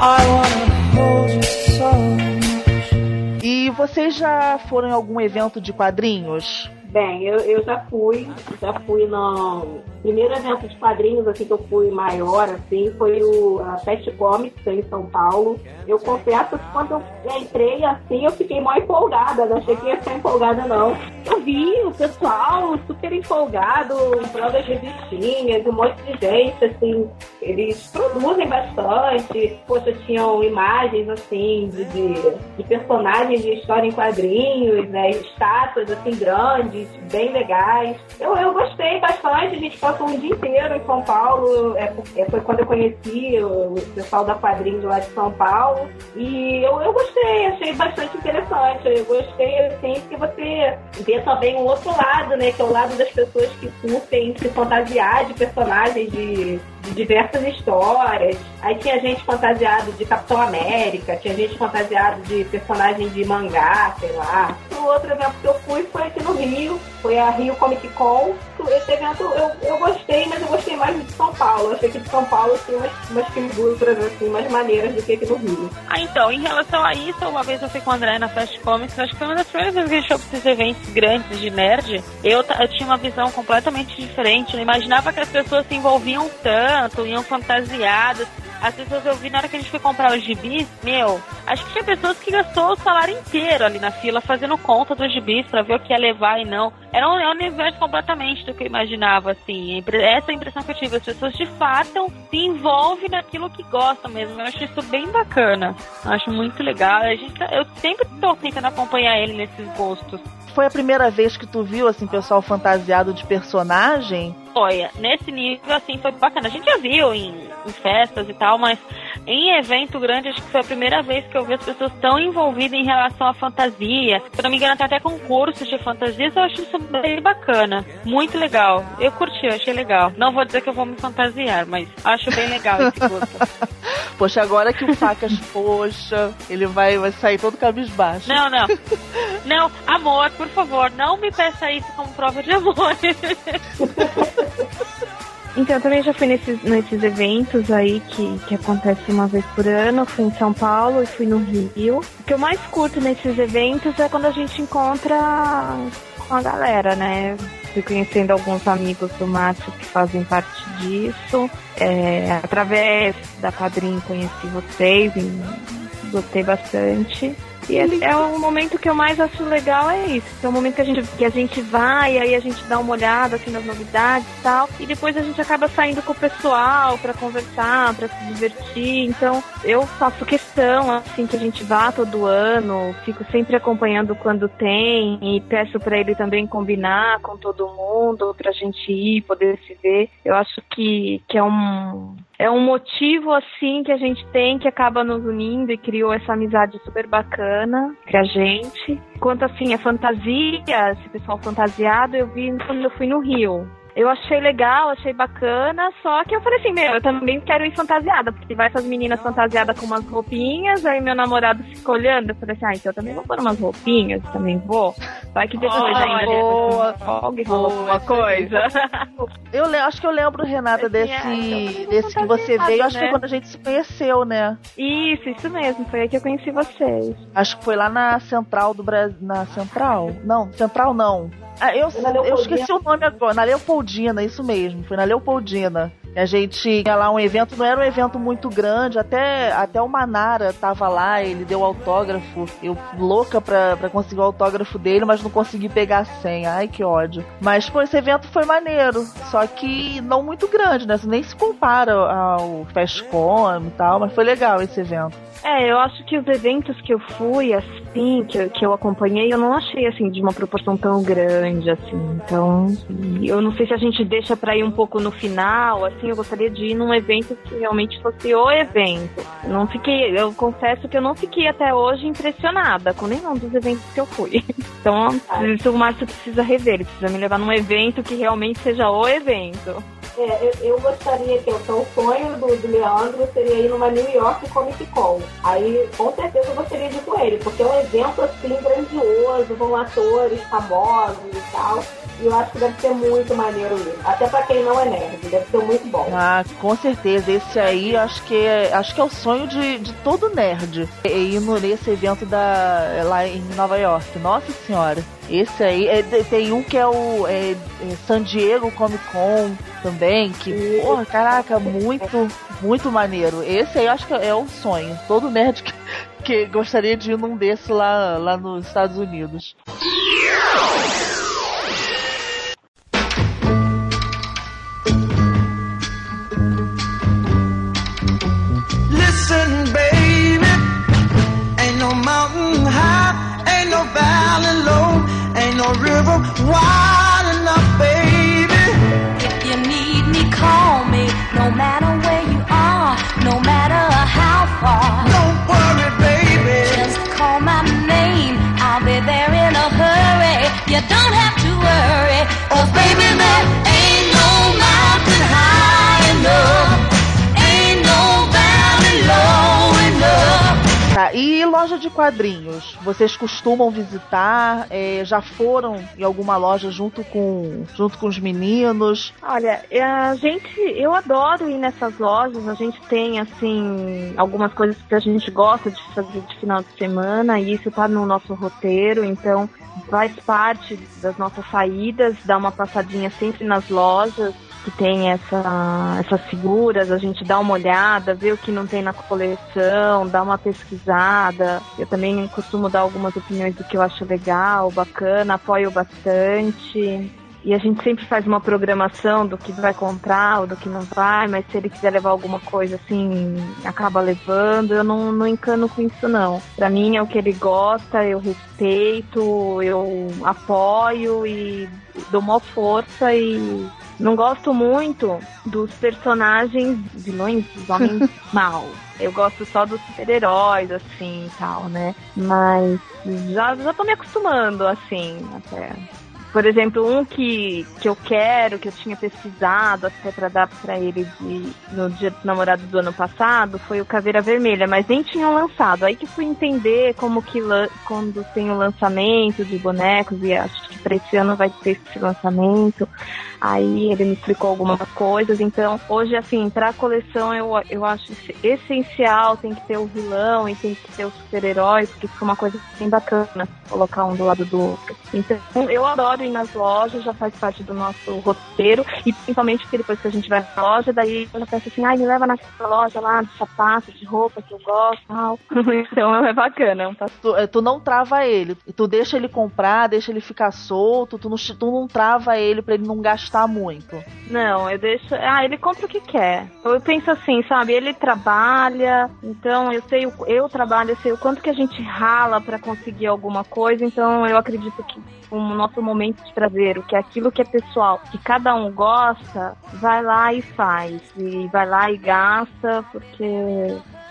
I wanna hold you so much. E vocês já foram em algum evento de quadrinhos? Bem, eu, eu já fui, já fui no primeiro evento de quadrinhos assim que eu fui maior, assim, foi o a Fast Comics em São Paulo. Eu confesso que quando eu entrei assim, eu fiquei mó empolgada, não achei que ia ficar empolgada não. Eu vi o pessoal super empolgado, comprando as revistinhas, um monte de gente, assim, eles produzem bastante, poxa, tinham imagens assim de, de, de personagens de história em quadrinhos, né? Estátuas assim grandes, bem legais. Eu, eu gostei bastante, a gente passou um dia inteiro em São Paulo. É, é, foi quando eu conheci o, o pessoal da quadrinhos lá de São Paulo. E eu, eu gostei, achei bastante interessante. Eu gostei, assim, que você vê também um outro lado, né? Que é o lado das pessoas que curtem se fantasiar de personagens de, de diversas histórias. Aí tinha gente fantasiado de Capitão América, tinha gente fantasiado de personagem de mangá, sei lá. Outro evento que eu fui foi aqui no Rio, foi a Rio Comic Con. Esse evento eu, eu gostei, mas eu gostei mais de São Paulo. Achei que de São Paulo tinha umas, umas figuras assim, mais maneiras do que aqui no Rio. Ah, então, em relação a isso, uma vez eu fui com o André na Fast Comics, acho que foi uma das primeiras vezes que a gente foi pra esses eventos grandes de nerd. Eu, eu tinha uma visão completamente diferente. Não imaginava que as pessoas se envolviam tanto, iam fantasiadas. As pessoas eu vi na hora que a gente foi comprar os gibis, meu, acho que tinha pessoas que gastou o salário inteiro ali na fila fazendo conta dos gibis pra ver o que ia levar e não. Era um, é um universo completamente do que eu imaginava, assim. Essa é a impressão que eu tive. As pessoas de fato se envolvem naquilo que gostam mesmo. Eu acho isso bem bacana. Eu acho muito legal. A gente, tá- eu sempre tô tentando acompanhar ele nesses gostos. Foi a primeira vez que tu viu, assim, pessoal fantasiado de personagem? Olha, nesse nível, assim, foi bacana. A gente já viu em, em festas e tal, mas em evento grande, acho que foi a primeira vez que eu vi as pessoas tão envolvidas em relação à fantasia. Se eu não me engano, tem até concursos de fantasias, eu acho isso bem bacana. Muito legal. Eu curti, eu achei legal. Não vou dizer que eu vou me fantasiar, mas acho bem legal esse gosto. Poxa, agora que o Facas, poxa, ele vai, vai sair todo cabisbaixo. Não, não. Não, amor, por favor, não me peça isso como prova de amor. Então, eu também já fui nesses, nesses eventos aí que, que acontecem uma vez por ano. Fui em São Paulo e fui no Rio. O que eu mais curto nesses eventos é quando a gente encontra com a galera, né? Fui conhecendo alguns amigos do Márcio que fazem parte disso. É, através da Padrim conheci vocês e gostei bastante. E é, é o momento que eu mais acho legal é isso. É o momento que a gente, que a gente vai, aí a gente dá uma olhada assim nas novidades e tal. E depois a gente acaba saindo com o pessoal para conversar, para se divertir. Então eu faço questão assim que a gente vá todo ano, fico sempre acompanhando quando tem e peço para ele também combinar com todo mundo pra gente ir, poder se ver. Eu acho que, que é um é um motivo assim que a gente tem que acaba nos unindo e criou essa amizade super bacana entre a gente. Quanto assim a fantasia, esse pessoal fantasiado, eu vi quando eu fui no Rio. Eu achei legal, achei bacana, só que eu falei assim, meu, eu também quero ir fantasiada, porque vai essas meninas fantasiadas com umas roupinhas, aí meu namorado fica olhando, eu falei assim, ah, então eu também vou pôr umas roupinhas, também vou. Vai que depois Oh, ainda boa, alguém falou alguma coisa. Eu acho que eu lembro, Renata, desse, é, desse que você veio. Acho que né? foi quando a gente se conheceu, né? Isso, isso mesmo, foi aí que eu conheci vocês. Acho que foi lá na Central do Brasil. Na Central? Não, Central não. Ah, eu, eu esqueci o nome agora. Na Leopoldina, isso mesmo. Foi na Leopoldina. A gente tinha lá um evento, não era um evento muito grande, até, até o Manara tava lá, ele deu autógrafo. Eu louca pra, pra conseguir o autógrafo dele, mas não consegui pegar a senha. Ai, que ódio. Mas, pô, esse evento foi maneiro. Só que não muito grande, né? Nem se compara ao Festcom e tal, mas foi legal esse evento. É, eu acho que os eventos que eu fui, assim, que, que eu acompanhei, eu não achei, assim, de uma proporção tão grande, assim. Então, eu não sei se a gente deixa pra ir um pouco no final, assim, eu gostaria de ir num evento que realmente fosse o evento. Não fiquei, eu confesso que eu não fiquei até hoje impressionada com nenhum dos eventos que eu fui. Então, o Márcio precisa rever, ele precisa me levar num evento que realmente seja o evento. É, eu, eu gostaria que então, o sonho do, do Leandro seria ir numa New York Comic Con. Aí, com certeza, eu gostaria de ir com ele, porque é um evento assim grandioso, vão atores famosos e tal. E eu acho que deve ser muito maneiro ir. Até pra quem não é nerd, deve ser muito bom. Ah, com certeza. Esse aí acho que é, acho que é o sonho de, de todo nerd. É ir nesse evento da, lá em Nova York. Nossa senhora. Esse aí. é, tem- um que é o é, é San Diego Comic Con também. Que, porra, caraca, muito, muito maneiro. Esse aí acho que é o sonho. Todo nerd que, que gostaria de ir num desse lá, lá nos Estados Unidos. Listen, baby, ain't no mountain high, ain't no valley low, ain't no river wide enough, baby. If you need me, call me. No matter where you are, no matter how far. Don't worry, baby. Just call my name. I'll be there in a hurry. You don't have to worry. Oh, baby, there E loja de quadrinhos? Vocês costumam visitar? É, já foram em alguma loja junto com, junto com os meninos? Olha, a gente, eu adoro ir nessas lojas. A gente tem assim algumas coisas que a gente gosta de fazer de final de semana e isso tá no nosso roteiro. Então faz parte das nossas saídas, dar uma passadinha sempre nas lojas que tem essa, essas figuras, a gente dá uma olhada, vê o que não tem na coleção, dá uma pesquisada. Eu também costumo dar algumas opiniões do que eu acho legal, bacana, apoio bastante. E a gente sempre faz uma programação do que vai comprar ou do que não vai, mas se ele quiser levar alguma coisa assim, acaba levando. Eu não, não encano com isso, não. Pra mim é o que ele gosta, eu respeito, eu apoio e dou uma força e não gosto muito dos personagens vilões, dos homens maus. Eu gosto só dos super-heróis, assim, e tal, né? Mas já, já tô me acostumando, assim, até Por exemplo, um que, que eu quero, que eu tinha pesquisado até pra dar pra ele de, no dia dos namorados do ano passado, foi o Caveira Vermelha, mas nem tinham lançado. Aí que fui entender como que quando tem o lançamento de bonecos, e acho que pra esse ano vai ter esse lançamento. Aí ele me explicou algumas coisas. Então, hoje, assim, pra coleção eu, eu acho essencial, tem que ter o vilão e tem que ter o super-herói, porque fica uma coisa bem bacana colocar um do lado do outro. Então, eu adoro ir nas lojas, já faz parte do nosso roteiro, e principalmente porque depois que a gente vai na loja, daí eu já penso assim, ai, me leva naquela loja lá de sapato, de roupa que eu gosto tal. então é bacana. Tu, eh, tu não trava ele, tu deixa ele comprar, deixa ele ficar solto, tu não, tu não trava ele pra ele não gastar muito. Não, eu deixo. Ah, ele compra o que quer. Eu penso assim, sabe? Ele trabalha, então eu sei, eu trabalho, eu sei o quanto que a gente rala pra conseguir alguma coisa, então eu acredito que o nosso momento de prazer, o que é aquilo que é pessoal, que cada um gosta, vai lá e faz. E vai lá e gasta, porque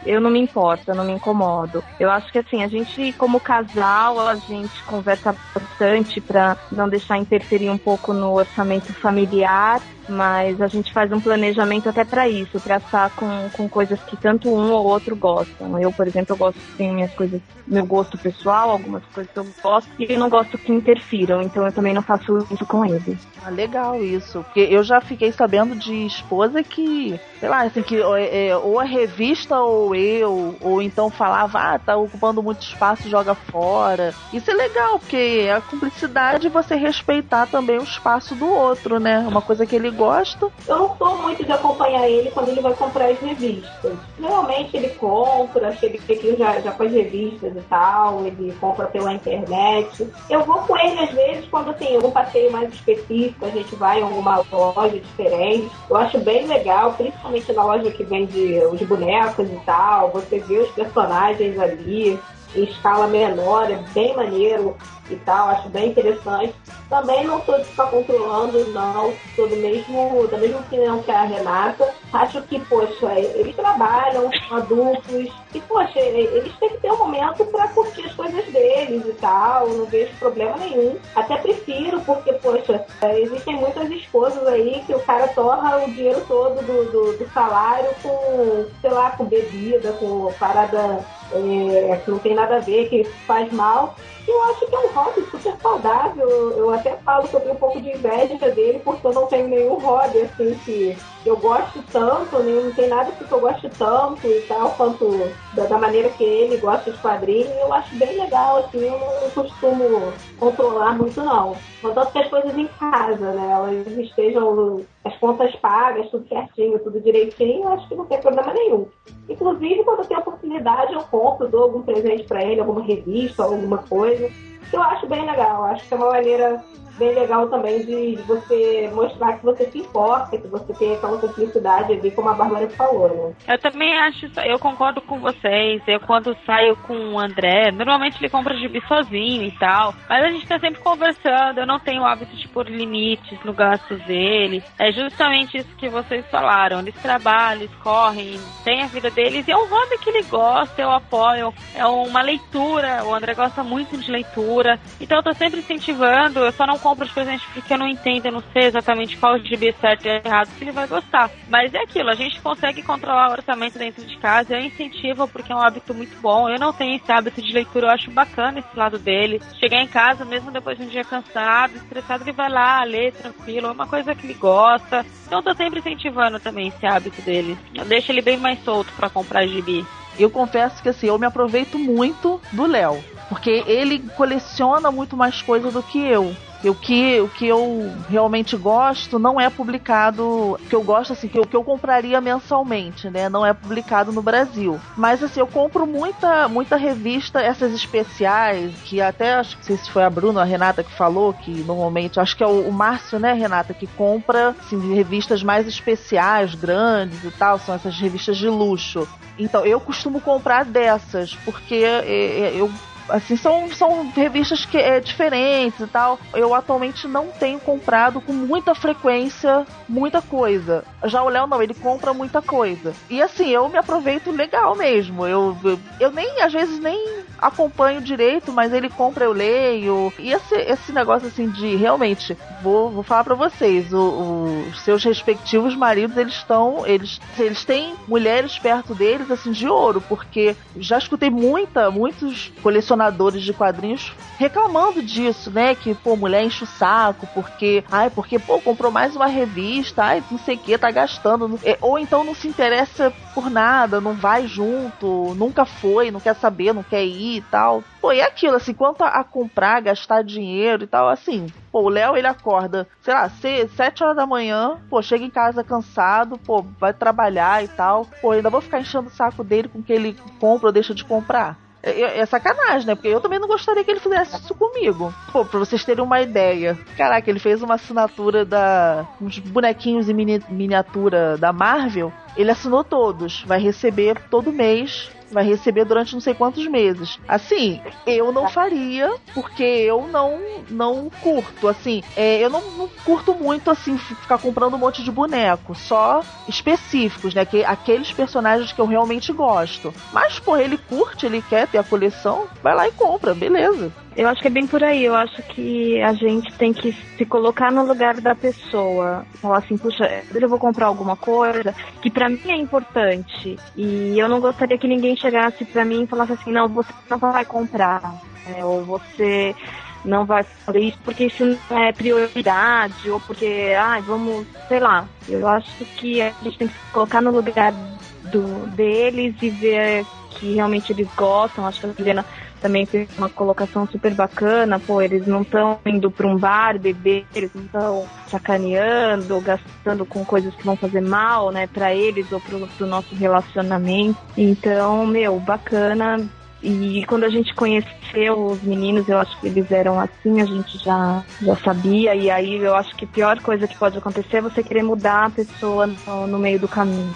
eu não me importo, eu não me incomodo. Eu acho que assim, a gente, como casal, a gente conversa bastante pra não deixar interferir um pouco no orçamento familiar, mas a gente faz um planejamento até pra isso, pra estar com, com coisas que tanto um ou outro gostam. Eu, por exemplo, eu gosto tenho minhas coisas, meu gosto pessoal, algumas coisas que eu gosto, e eu não gosto que interfiram, então eu também não faço isso com ele. Ah, legal isso. Porque eu já fiquei sabendo de esposa que, sei lá, assim, que é, é, ou a revista ou eu, ou então falava, ah, tá ocupando muito espaço, joga fora. Isso é legal, porque é a cumplicidade você respeitar também o espaço do outro, né? Uma coisa que ele Eu não sou muito de acompanhar ele quando ele vai comprar as revistas. Geralmente ele compra, chega aqui já, já as revistas e tal, ele compra pela internet. Eu vou com ele às vezes quando tem algum passeio mais específico, a gente vai em alguma loja diferente. Eu acho bem legal, principalmente na loja que vende os bonecos e tal, você vê os personagens ali em escala menor, é bem maneiro e tal, acho bem interessante. Também não sou de ficar controlando, não, sou do mesmo, da mesma opinião que a Renata. Acho que, poxa, eles trabalham, adultos, e, poxa, eles têm que ter um momento para curtir as coisas deles e tal, não vejo problema nenhum. Até prefiro, porque, poxa, existem muitas esposas aí que o cara torra o dinheiro todo do, do, do salário com, sei lá, com bebida, com parada é, que não tem nada a ver, que faz mal. Eu acho que é um hobby super saudável. Eu até falo tenho um pouco de inveja dele, porque eu não tenho nenhum hobby assim que eu gosto tanto, não tem nada que eu gosto tanto e tal, quanto da, da maneira que ele gosta de quadrinhos. Eu acho bem legal, assim, eu não costumo controlar muito não. Contanto que as coisas em casa, né? Elas estejam as contas pagas, tudo certinho, tudo direitinho, eu acho que não tem problema nenhum. Inclusive, quando eu tenho oportunidade, eu compro, dou algum presente para ele, alguma revista, alguma coisa. Eu acho bem legal, acho que é uma maneira bem legal também de, você mostrar que você se importa, que você tem aquela cumplicidade ali, como a Bárbara falou, né? Eu também acho, eu concordo com vocês. Eu quando saio com o André, normalmente ele compra gibi sozinho e tal. Mas a gente tá sempre conversando. Eu não tenho hábito de pôr limites no gasto dele. É justamente isso que vocês falaram. Eles trabalham, eles correm, têm a vida deles. E é um hobby que ele gosta, eu apoio. É uma leitura. O André gosta muito de leitura. Então eu tô sempre incentivando. Eu só não compro os presentes porque eu não entendo, eu não sei exatamente qual gibi é certo e errado que ele vai gostar. Mas é aquilo, a gente consegue controlar o orçamento dentro de casa. Eu incentivo porque é um hábito muito bom. Eu não tenho esse hábito de leitura, eu acho bacana esse lado dele. Chegar em casa, mesmo depois de um dia cansado, estressado, ele vai lá ler tranquilo. É uma coisa que ele gosta. Então eu tô sempre incentivando também esse hábito dele. Eu deixo ele bem mais solto pra comprar gibi. Eu confesso que assim, eu me aproveito muito do Léo. Porque ele coleciona muito mais coisa do que eu. O que, o que eu realmente gosto não é publicado. O que eu gosto, assim, que eu, que eu compraria mensalmente, né? Não é publicado no Brasil. Mas assim, eu compro muita, muita revista, essas especiais, que até acho que se foi a Bruna a Renata que falou, que normalmente, acho que é o, o Márcio, né, Renata, que compra assim, revistas mais especiais, grandes e tal, são essas revistas de luxo. Então, eu costumo comprar dessas, porque é, é, eu Assim, são, são revistas que é diferentes e tal. Eu atualmente não tenho comprado com muita frequência muita coisa. Já o Léo não, ele compra muita coisa. E assim, eu me aproveito legal mesmo. Eu, eu, eu nem, às vezes, nem acompanho direito, mas ele compra, eu leio. E esse, esse negócio assim de realmente, vou, vou falar para vocês, o, o, os seus respectivos maridos, eles estão. Eles, eles têm mulheres perto deles, assim, de ouro, porque já escutei muita, muitos colecionadores de quadrinhos reclamando disso, né? Que, pô, mulher enche o saco, porque, ai, porque, pô, comprou mais uma revista, ai, não sei o que, tá gastando. Ou então não se interessa por nada, não vai junto, nunca foi, não quer saber, não quer ir e tal. Pô, e aquilo, assim, quanto a, comprar, gastar dinheiro e tal, assim, pô, o Léo ele acorda, sei lá, sete horas da manhã, pô, chega em casa cansado, pô, vai trabalhar e tal, pô, ainda vou ficar enchendo o saco dele com que ele compra ou deixa de comprar. É, é, sacanagem, né? Porque eu também não gostaria que ele fizesse isso comigo. Pô, pra vocês terem uma ideia. Caraca, ele fez uma assinatura da. uns bonequinhos em mini, miniatura da Marvel. Ele assinou todos. Vai receber todo mês vai receber durante não sei quantos meses. Assim, eu não faria, porque eu não não curto, assim, é, eu não, não, curto muito, assim, ficar comprando um monte de boneco, só específicos, né, que, aqueles personagens que eu realmente gosto. Mas, pô, ele curte, ele quer ter a coleção, vai lá e compra, beleza. Eu acho que é bem por aí. Eu acho que a gente tem que se colocar no lugar da pessoa. Falar assim, puxa, eu vou comprar alguma coisa que para mim é importante. E eu não gostaria que ninguém chegasse para mim e falasse assim, não, você não vai comprar. É, ou você não vai fazer isso porque isso não é prioridade, ou porque, ai, vamos, sei lá. Eu acho que a gente tem que se colocar no lugar do, deles e ver que realmente eles gostam. Acho que a Juliana também fez uma colocação super bacana, pô, eles não estão indo para um bar beber, eles não estão sacaneando, gastando com coisas que vão fazer mal, né, para eles ou pro, pro nosso relacionamento. Então, meu, bacana. E quando a gente conheceu os meninos, eu acho que eles eram assim, a gente já, já sabia. E aí eu acho que a pior coisa que pode acontecer é você querer mudar a pessoa no, no meio do caminho.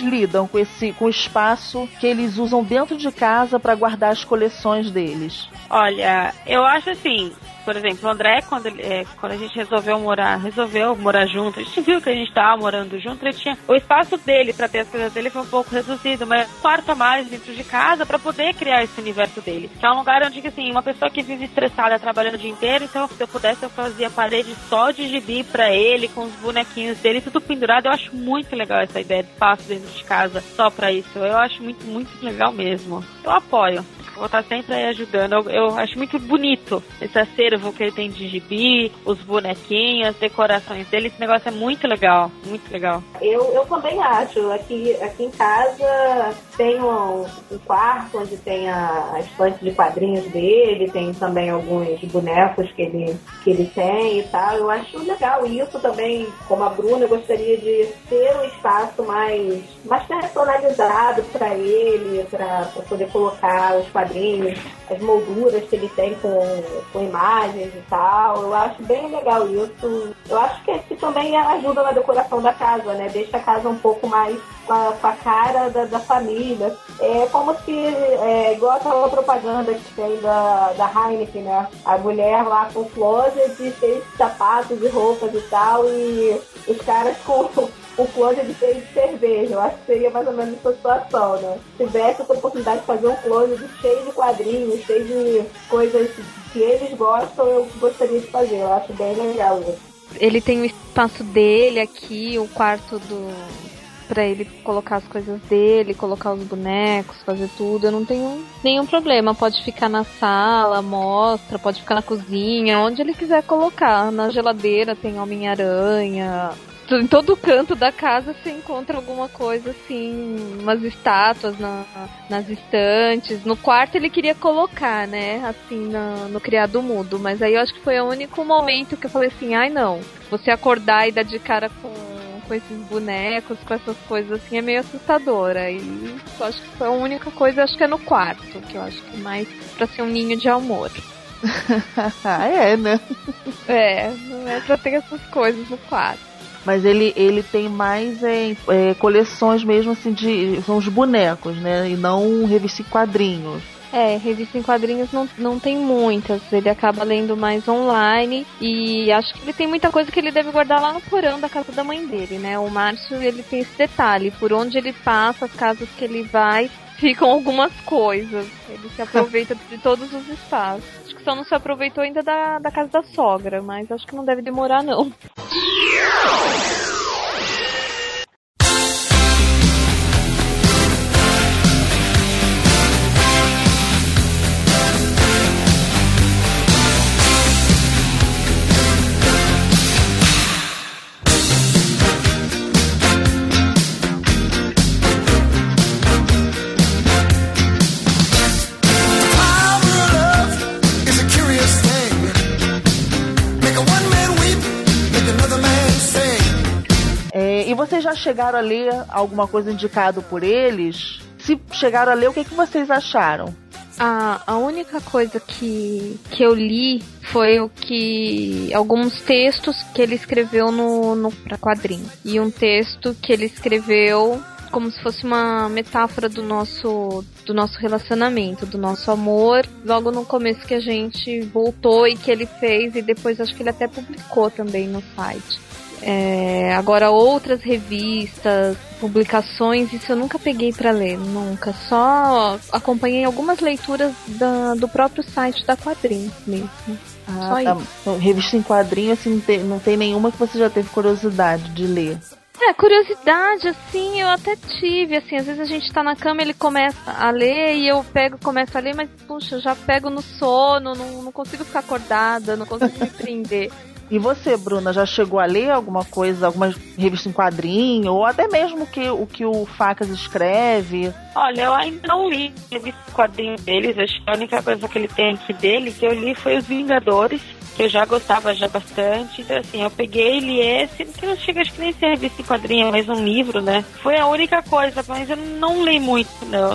Lidam com esse com o espaço que eles usam dentro de casa para guardar as coleções deles? Olha, eu acho assim, por exemplo, o André, quando, ele, é, quando a gente resolveu morar, resolveu morar junto, a gente viu que a gente estava morando junto, ele tinha o espaço dele para ter as coisas dele foi um pouco reduzido, mas um quarto a mais dentro de casa para poder criar esse universo dele. Que é um lugar onde, assim, uma pessoa que vive estressada trabalhando o dia inteiro, então se eu pudesse eu fazia parede só de gibi para ele, com os bonequinhos dele, tudo pendurado. Eu acho muito legal essa ideia de espaço dentro de casa só para isso. Eu acho muito, muito legal mesmo. Eu apoio vou estar sempre aí ajudando. Eu, eu, acho muito bonito esse acervo que ele tem de gibi, os bonequinhos, as decorações dele. Esse negócio é muito legal, muito legal. Eu, eu também acho. Aqui, aqui em casa tem um, um quarto onde tem a, a estante de quadrinhos dele, tem também alguns bonecos que ele, que ele tem e tal. Eu acho legal isso também, como a Bruna, eu gostaria de ter um espaço mais, mais personalizado para ele, para poder colocar os quadrinhos as molduras que ele tem com, com imagens e tal. Eu acho bem legal isso. Eu acho que, que também ajuda na decoração da casa, né? Deixa a casa um pouco mais com a, com a cara da, da, família. É como se, é, igual aquela propaganda que tem da, da Heineken, né? A mulher lá com closet cheio de sapatos e roupas e tal, e os caras com o closet cheio de cerveja. Eu acho que seria mais ou menos essa situação, né? Se tivesse a oportunidade de fazer um closet cheio de quadrinhos, cheio de coisas que eles gostam, eu gostaria de fazer. Eu acho bem legal isso. Ele tem o espaço dele aqui, o quarto do pra ele colocar as coisas dele, colocar os bonecos, fazer tudo. Eu não tenho nenhum problema. Pode ficar na sala, mostra, pode ficar na cozinha, onde ele quiser colocar. Na geladeira tem Homem-Aranha, em todo canto da casa você encontra alguma coisa assim, umas estátuas na, nas estantes. No quarto ele queria colocar, né? Assim, na, no criado mudo. Mas aí eu acho que foi o único momento que eu falei assim, ai não, você acordar e dar de cara com, com esses bonecos, com essas coisas assim, é meio assustadora. E eu acho que foi a única coisa, acho que é no quarto, que eu acho que é mais pra ser um ninho de amor. ah, é, né? É, não é pra ter essas coisas no quarto. Mas ele, ele tem mais é, é, coleções mesmo assim de. São os bonecos, né? E não revista em quadrinhos. É, revista em quadrinhos não, não tem muitas. Ele acaba lendo mais online. E acho que ele tem muita coisa que ele deve guardar lá no porão da casa da mãe dele, né? O Márcio, ele tem esse detalhe. Por onde ele passa, as casas que ele vai, ficam algumas coisas. Ele se aproveita de todos os espaços. Acho que só não se aproveitou ainda da, da casa da sogra, mas acho que não deve demorar, não. Vocês já chegaram a ler alguma coisa indicado por eles? Se chegaram a ler, o que, que vocês acharam? A, a única coisa que, que eu li foi o que. alguns textos que ele escreveu no, no pra quadrinho. E um texto que ele escreveu como se fosse uma metáfora do nosso do nosso relacionamento, do nosso amor, logo no começo que a gente voltou e que ele fez e depois acho que ele até publicou também no site. É, agora outras revistas, publicações, isso eu nunca peguei para ler, nunca. Só acompanhei algumas leituras da, do próprio site da Quadrinhos mesmo. Ah, Só tá. isso. Revista em quadrinho, assim, não tem, não tem nenhuma que você já teve curiosidade de ler. É, curiosidade, assim, eu até tive, assim, às vezes a gente tá na cama, ele começa a ler e eu pego, começo a ler, mas, puxa, eu já pego no sono, não, não consigo ficar acordada, não consigo me prender. E você, Bruna, já chegou a ler alguma coisa, alguma revista em quadrinho, ou até mesmo que, o que o Facas escreve? Olha, eu ainda não li o quadrinho deles. Acho que a única coisa que ele tem aqui dele que eu li foi Os Vingadores, que eu já gostava já bastante. Então, assim, eu peguei li esse, que não chega, acho que nem ser revista em quadrinho, mas um livro, né? Foi a única coisa, mas eu não li muito, não.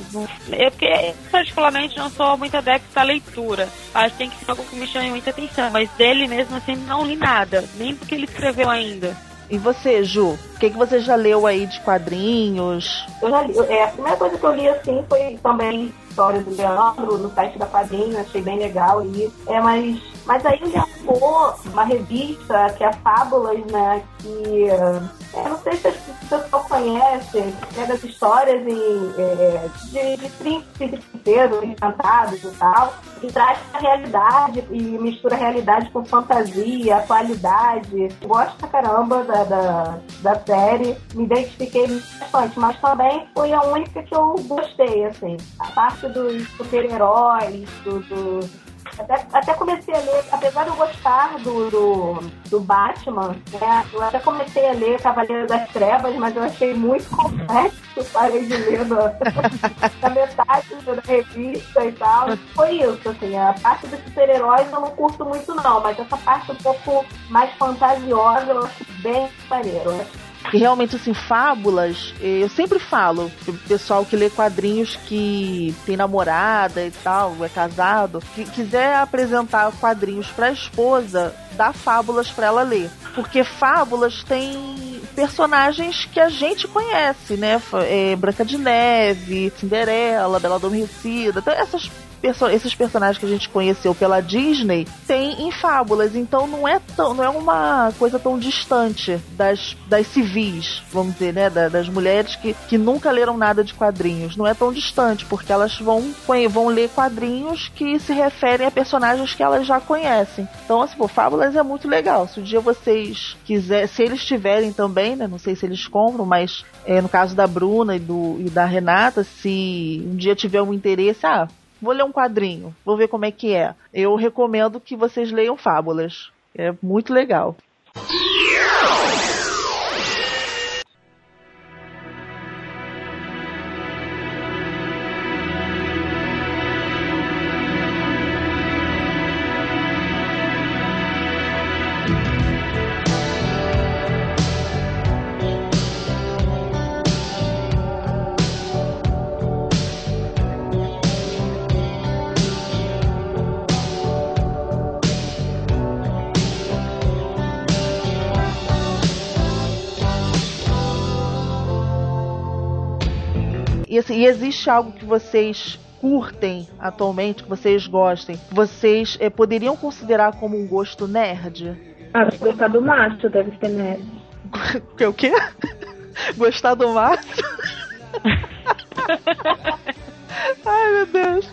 Eu, porque, particularmente, não sou muito adepto da leitura. Acho que tem que ser algo que me chame muita atenção, mas dele mesmo, assim, não li nada. Nem do que ele escreveu ainda. E você, Ju? O que, que você já leu aí de quadrinhos? Eu já li, é, a primeira coisa que eu li assim foi também história do Leandro no site da Quadrinho, achei bem legal ali. É, mas, mas aí ele arrumou uma revista que é Fábulas, né? Que é, não sei se o pessoal conhece, é das histórias em, é, de, de príncipes e encantados e tal, que traz a realidade e mistura realidade com fantasia, atualidade. Gosto pra caramba da, da, da série, me identifiquei bastante, mas também foi a única que eu gostei, assim. A parte dos super-heróis, do, do- até, até comecei a ler, apesar de eu gostar do, do, do Batman, né, eu até comecei a ler Cavaleiro das Trevas, mas eu achei muito complexo, parei de ler da, da metade da revista e tal. Foi isso, assim, a parte dos super-heróis eu não curto muito não, mas essa parte um pouco mais fantasiosa eu acho bem maneiro. Eu acho Que realmente, assim, fábulas, eh, eu sempre falo, pessoal que lê quadrinhos que tem namorada e tal, é casado, que quiser apresentar quadrinhos pra esposa, dá fábulas pra ela ler. Porque fábulas tem personagens que a gente conhece, né? É, Branca de Neve, Cinderela, Bela Adormecida, essas perso esses personagens que a gente conheceu pela Disney tem em fábulas, então não é tão, não é uma coisa tão distante das, das civis, vamos dizer, né, da, das mulheres que, que nunca leram nada de quadrinhos. Não é tão distante, porque elas vão, vão ler quadrinhos que se referem a personagens que elas já conhecem. Então, assim, pô, fábulas é muito legal. Se um dia vocês quiserem, se eles tiverem também, né, não sei se eles compram, mas é, no caso da Bruna e, do, e da Renata, se um dia tiver um interesse, ah, vou ler um quadrinho, vou ver como é que é. Eu recomendo que vocês leiam Fábulas. É muito legal. E, existe algo que vocês curtem atualmente, que vocês gostem, vocês eh, poderiam considerar como um gosto nerd? Ah, se gostar do macho, deve ser nerd. o quê? Gostar do macho? Ai, meu Deus.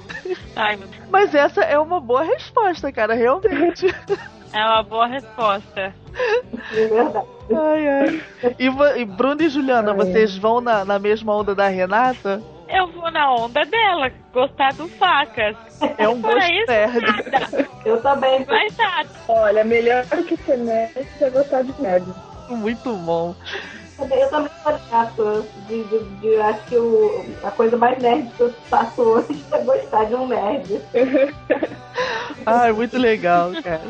Ai, meu Deus. Mas essa é uma boa resposta, cara, realmente. É uma boa resposta. É verdade. Ai, ai. E, e Bruno e Juliana, vocês vão na, na mesma onda da Renata? Eu vou na onda dela, gostar do facas. É um gosto isso, nerd. nada. Eu também. Mas nada. Olha, melhor do que ser nerd é gostar de nerd. Muito bom. Eu também sou chato. De, de, de- acho que o, a coisa mais nerd que eu faço hoje é gostar de um nerd. Ai, muito legal, cara.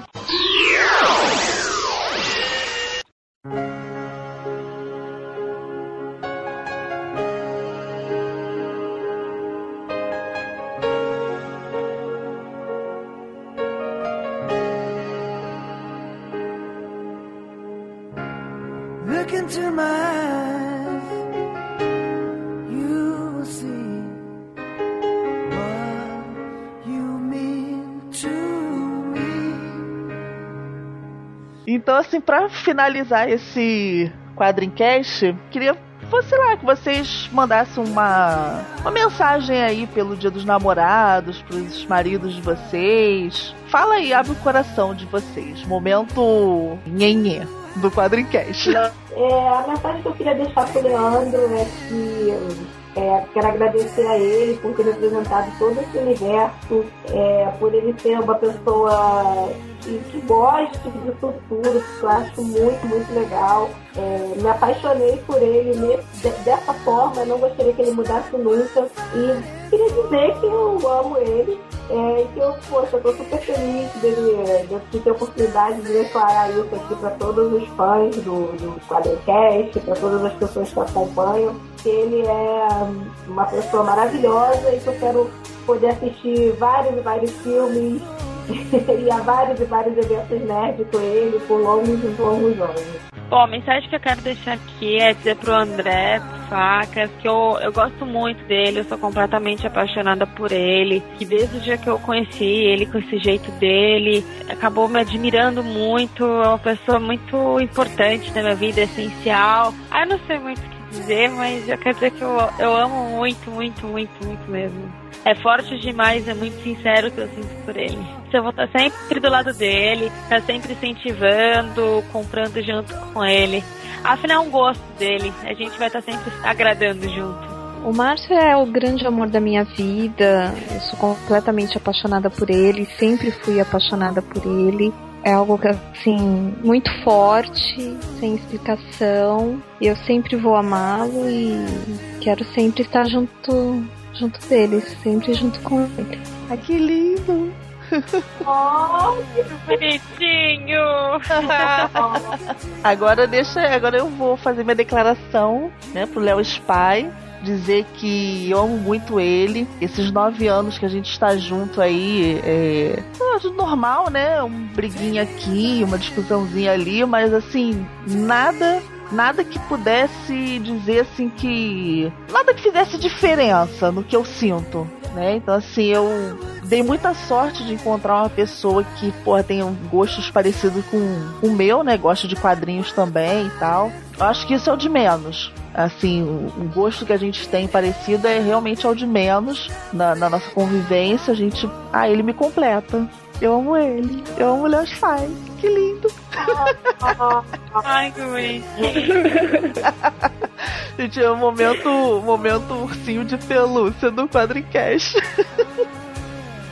Então, assim, pra finalizar esse quadrincast, queria, sei lá, que vocês mandassem uma, uma mensagem aí pelo Dia dos Namorados, pros maridos de vocês. Fala aí, abre o coração de vocês. Momento nhenhê do quadrincast. É, a mensagem que eu queria deixar pro Leandro é que é, quero agradecer a ele por ter apresentado todo esse universo, é, por ele ser uma pessoa que, que goste disso tudo, que eu acho muito, muito legal. É, me apaixonei por ele nesse- de- dessa forma, não gostaria que ele mudasse nunca. E queria dizer que eu amo ele. É, eu, poxa, tô super feliz dele, de ter a oportunidade de declarar isso aqui para todos os fãs do, do Quadricast, para todas as pessoas que acompanham, que ele é uma pessoa maravilhosa e que eu quero poder assistir vários e vários filmes e a vários e vários eventos nerd com ele por longos e longos anos. Bom, a mensagem que eu quero deixar aqui é dizer pro André Facas que eu, eu gosto muito dele, eu sou completamente apaixonada por ele. Que desde o dia que eu conheci ele com esse jeito dele, acabou me admirando muito. É uma pessoa muito importante na minha vida, essencial. Ah, eu não sei muito o que dizer, mas eu quero dizer que eu, eu amo muito, muito, muito, muito mesmo. É forte demais, é muito sincero que eu sinto por ele. Eu vou estar sempre do lado dele, estar sempre incentivando, comprando junto com ele. Afinal, é um gosto dele. A gente vai estar sempre agradando junto. O Márcio é o grande amor da minha vida. Eu sou completamente apaixonada por ele, sempre fui apaixonada por ele. É algo que, assim, muito forte, sem explicação. Eu sempre vou amá-lo e quero sempre estar junto, junto dele, sempre junto com ele. Ai, que lindo! Bonitinho! Agora deixa, agora eu vou fazer minha declaração, né, pro Léo Spy, dizer que eu amo muito ele. Esses nove anos que a gente está junto aí, é é normal, né? Um briguinha aqui, uma discussãozinha ali, mas assim, nada nada que pudesse dizer assim que nada que fizesse diferença no que eu sinto, né? Então assim, eu dei muita sorte de encontrar uma pessoa que, porra, tem gostos parecidos com o meu, né? Gosta de quadrinhos também e tal. Eu acho que isso é o de menos. Assim, o, o gosto que a gente tem parecido é realmente ao de menos na, na nossa convivência. A gente. Ah, ele me completa. Eu amo ele. Eu amo o Leon Fai. Que lindo. Ai, que. Gente, é o momento, momento ursinho de pelúcia do Quadrincast.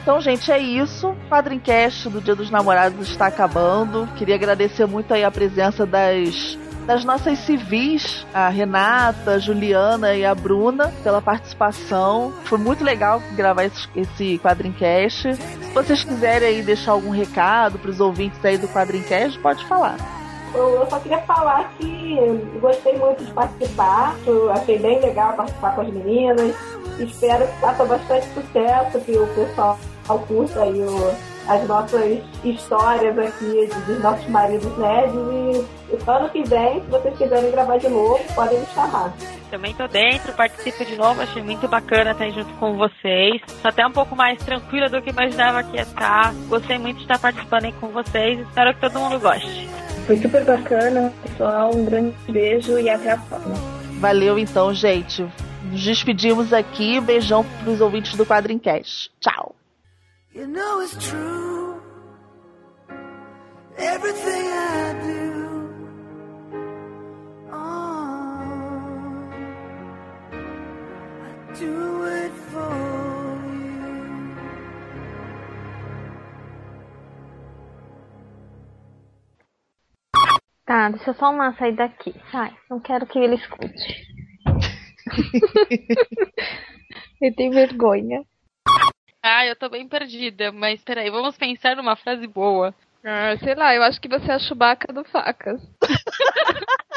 Então, gente, é isso. O Quadrincast do Dia dos Namorados está acabando. Queria agradecer muito aí a presença das das nossas civis, a Renata, a Juliana e a Bruna, pela participação. Foi muito legal gravar esse, esse Quadrincast. Se vocês quiserem aí deixar algum recado para os ouvintes aí do Quadrincast, pode falar. Eu, só queria falar que gostei muito de participar, achei bem legal participar com as meninas. Espero que faça bastante sucesso, que o pessoal curta aí o, as nossas histórias aqui dos nossos maridos nerds e, e só ano que vem, se vocês quiserem gravar de novo, podem me chamar. Também tô dentro, participo de novo, achei muito bacana estar junto com vocês. Tô até um pouco mais tranquila do que imaginava que ia estar. Gostei muito de estar participando aí com vocês. Espero que todo mundo goste. Foi super bacana, pessoal. Um grande beijo e até a próxima. Valeu então, gente. Nos despedimos aqui. Beijão pros ouvintes do Quadrincast. Tchau. You know it's true. Everything I do. Oh, I do it for you. Tá, deixa eu só uma sair daqui. Sai, não quero que ele escute. eu tenho vergonha. Ah, eu tô bem perdida, mas peraí, vamos pensar numa frase boa. Ah, sei lá, eu acho que você é a Chewbacca do Facas.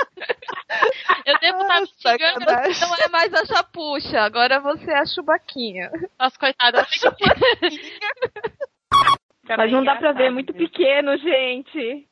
Eu devo estar me xingando. Você não é mais a Chapuxa, agora você é a Chubaquinha. Nossa, coitada. Mas não dá pra ver, é muito pequeno, gente.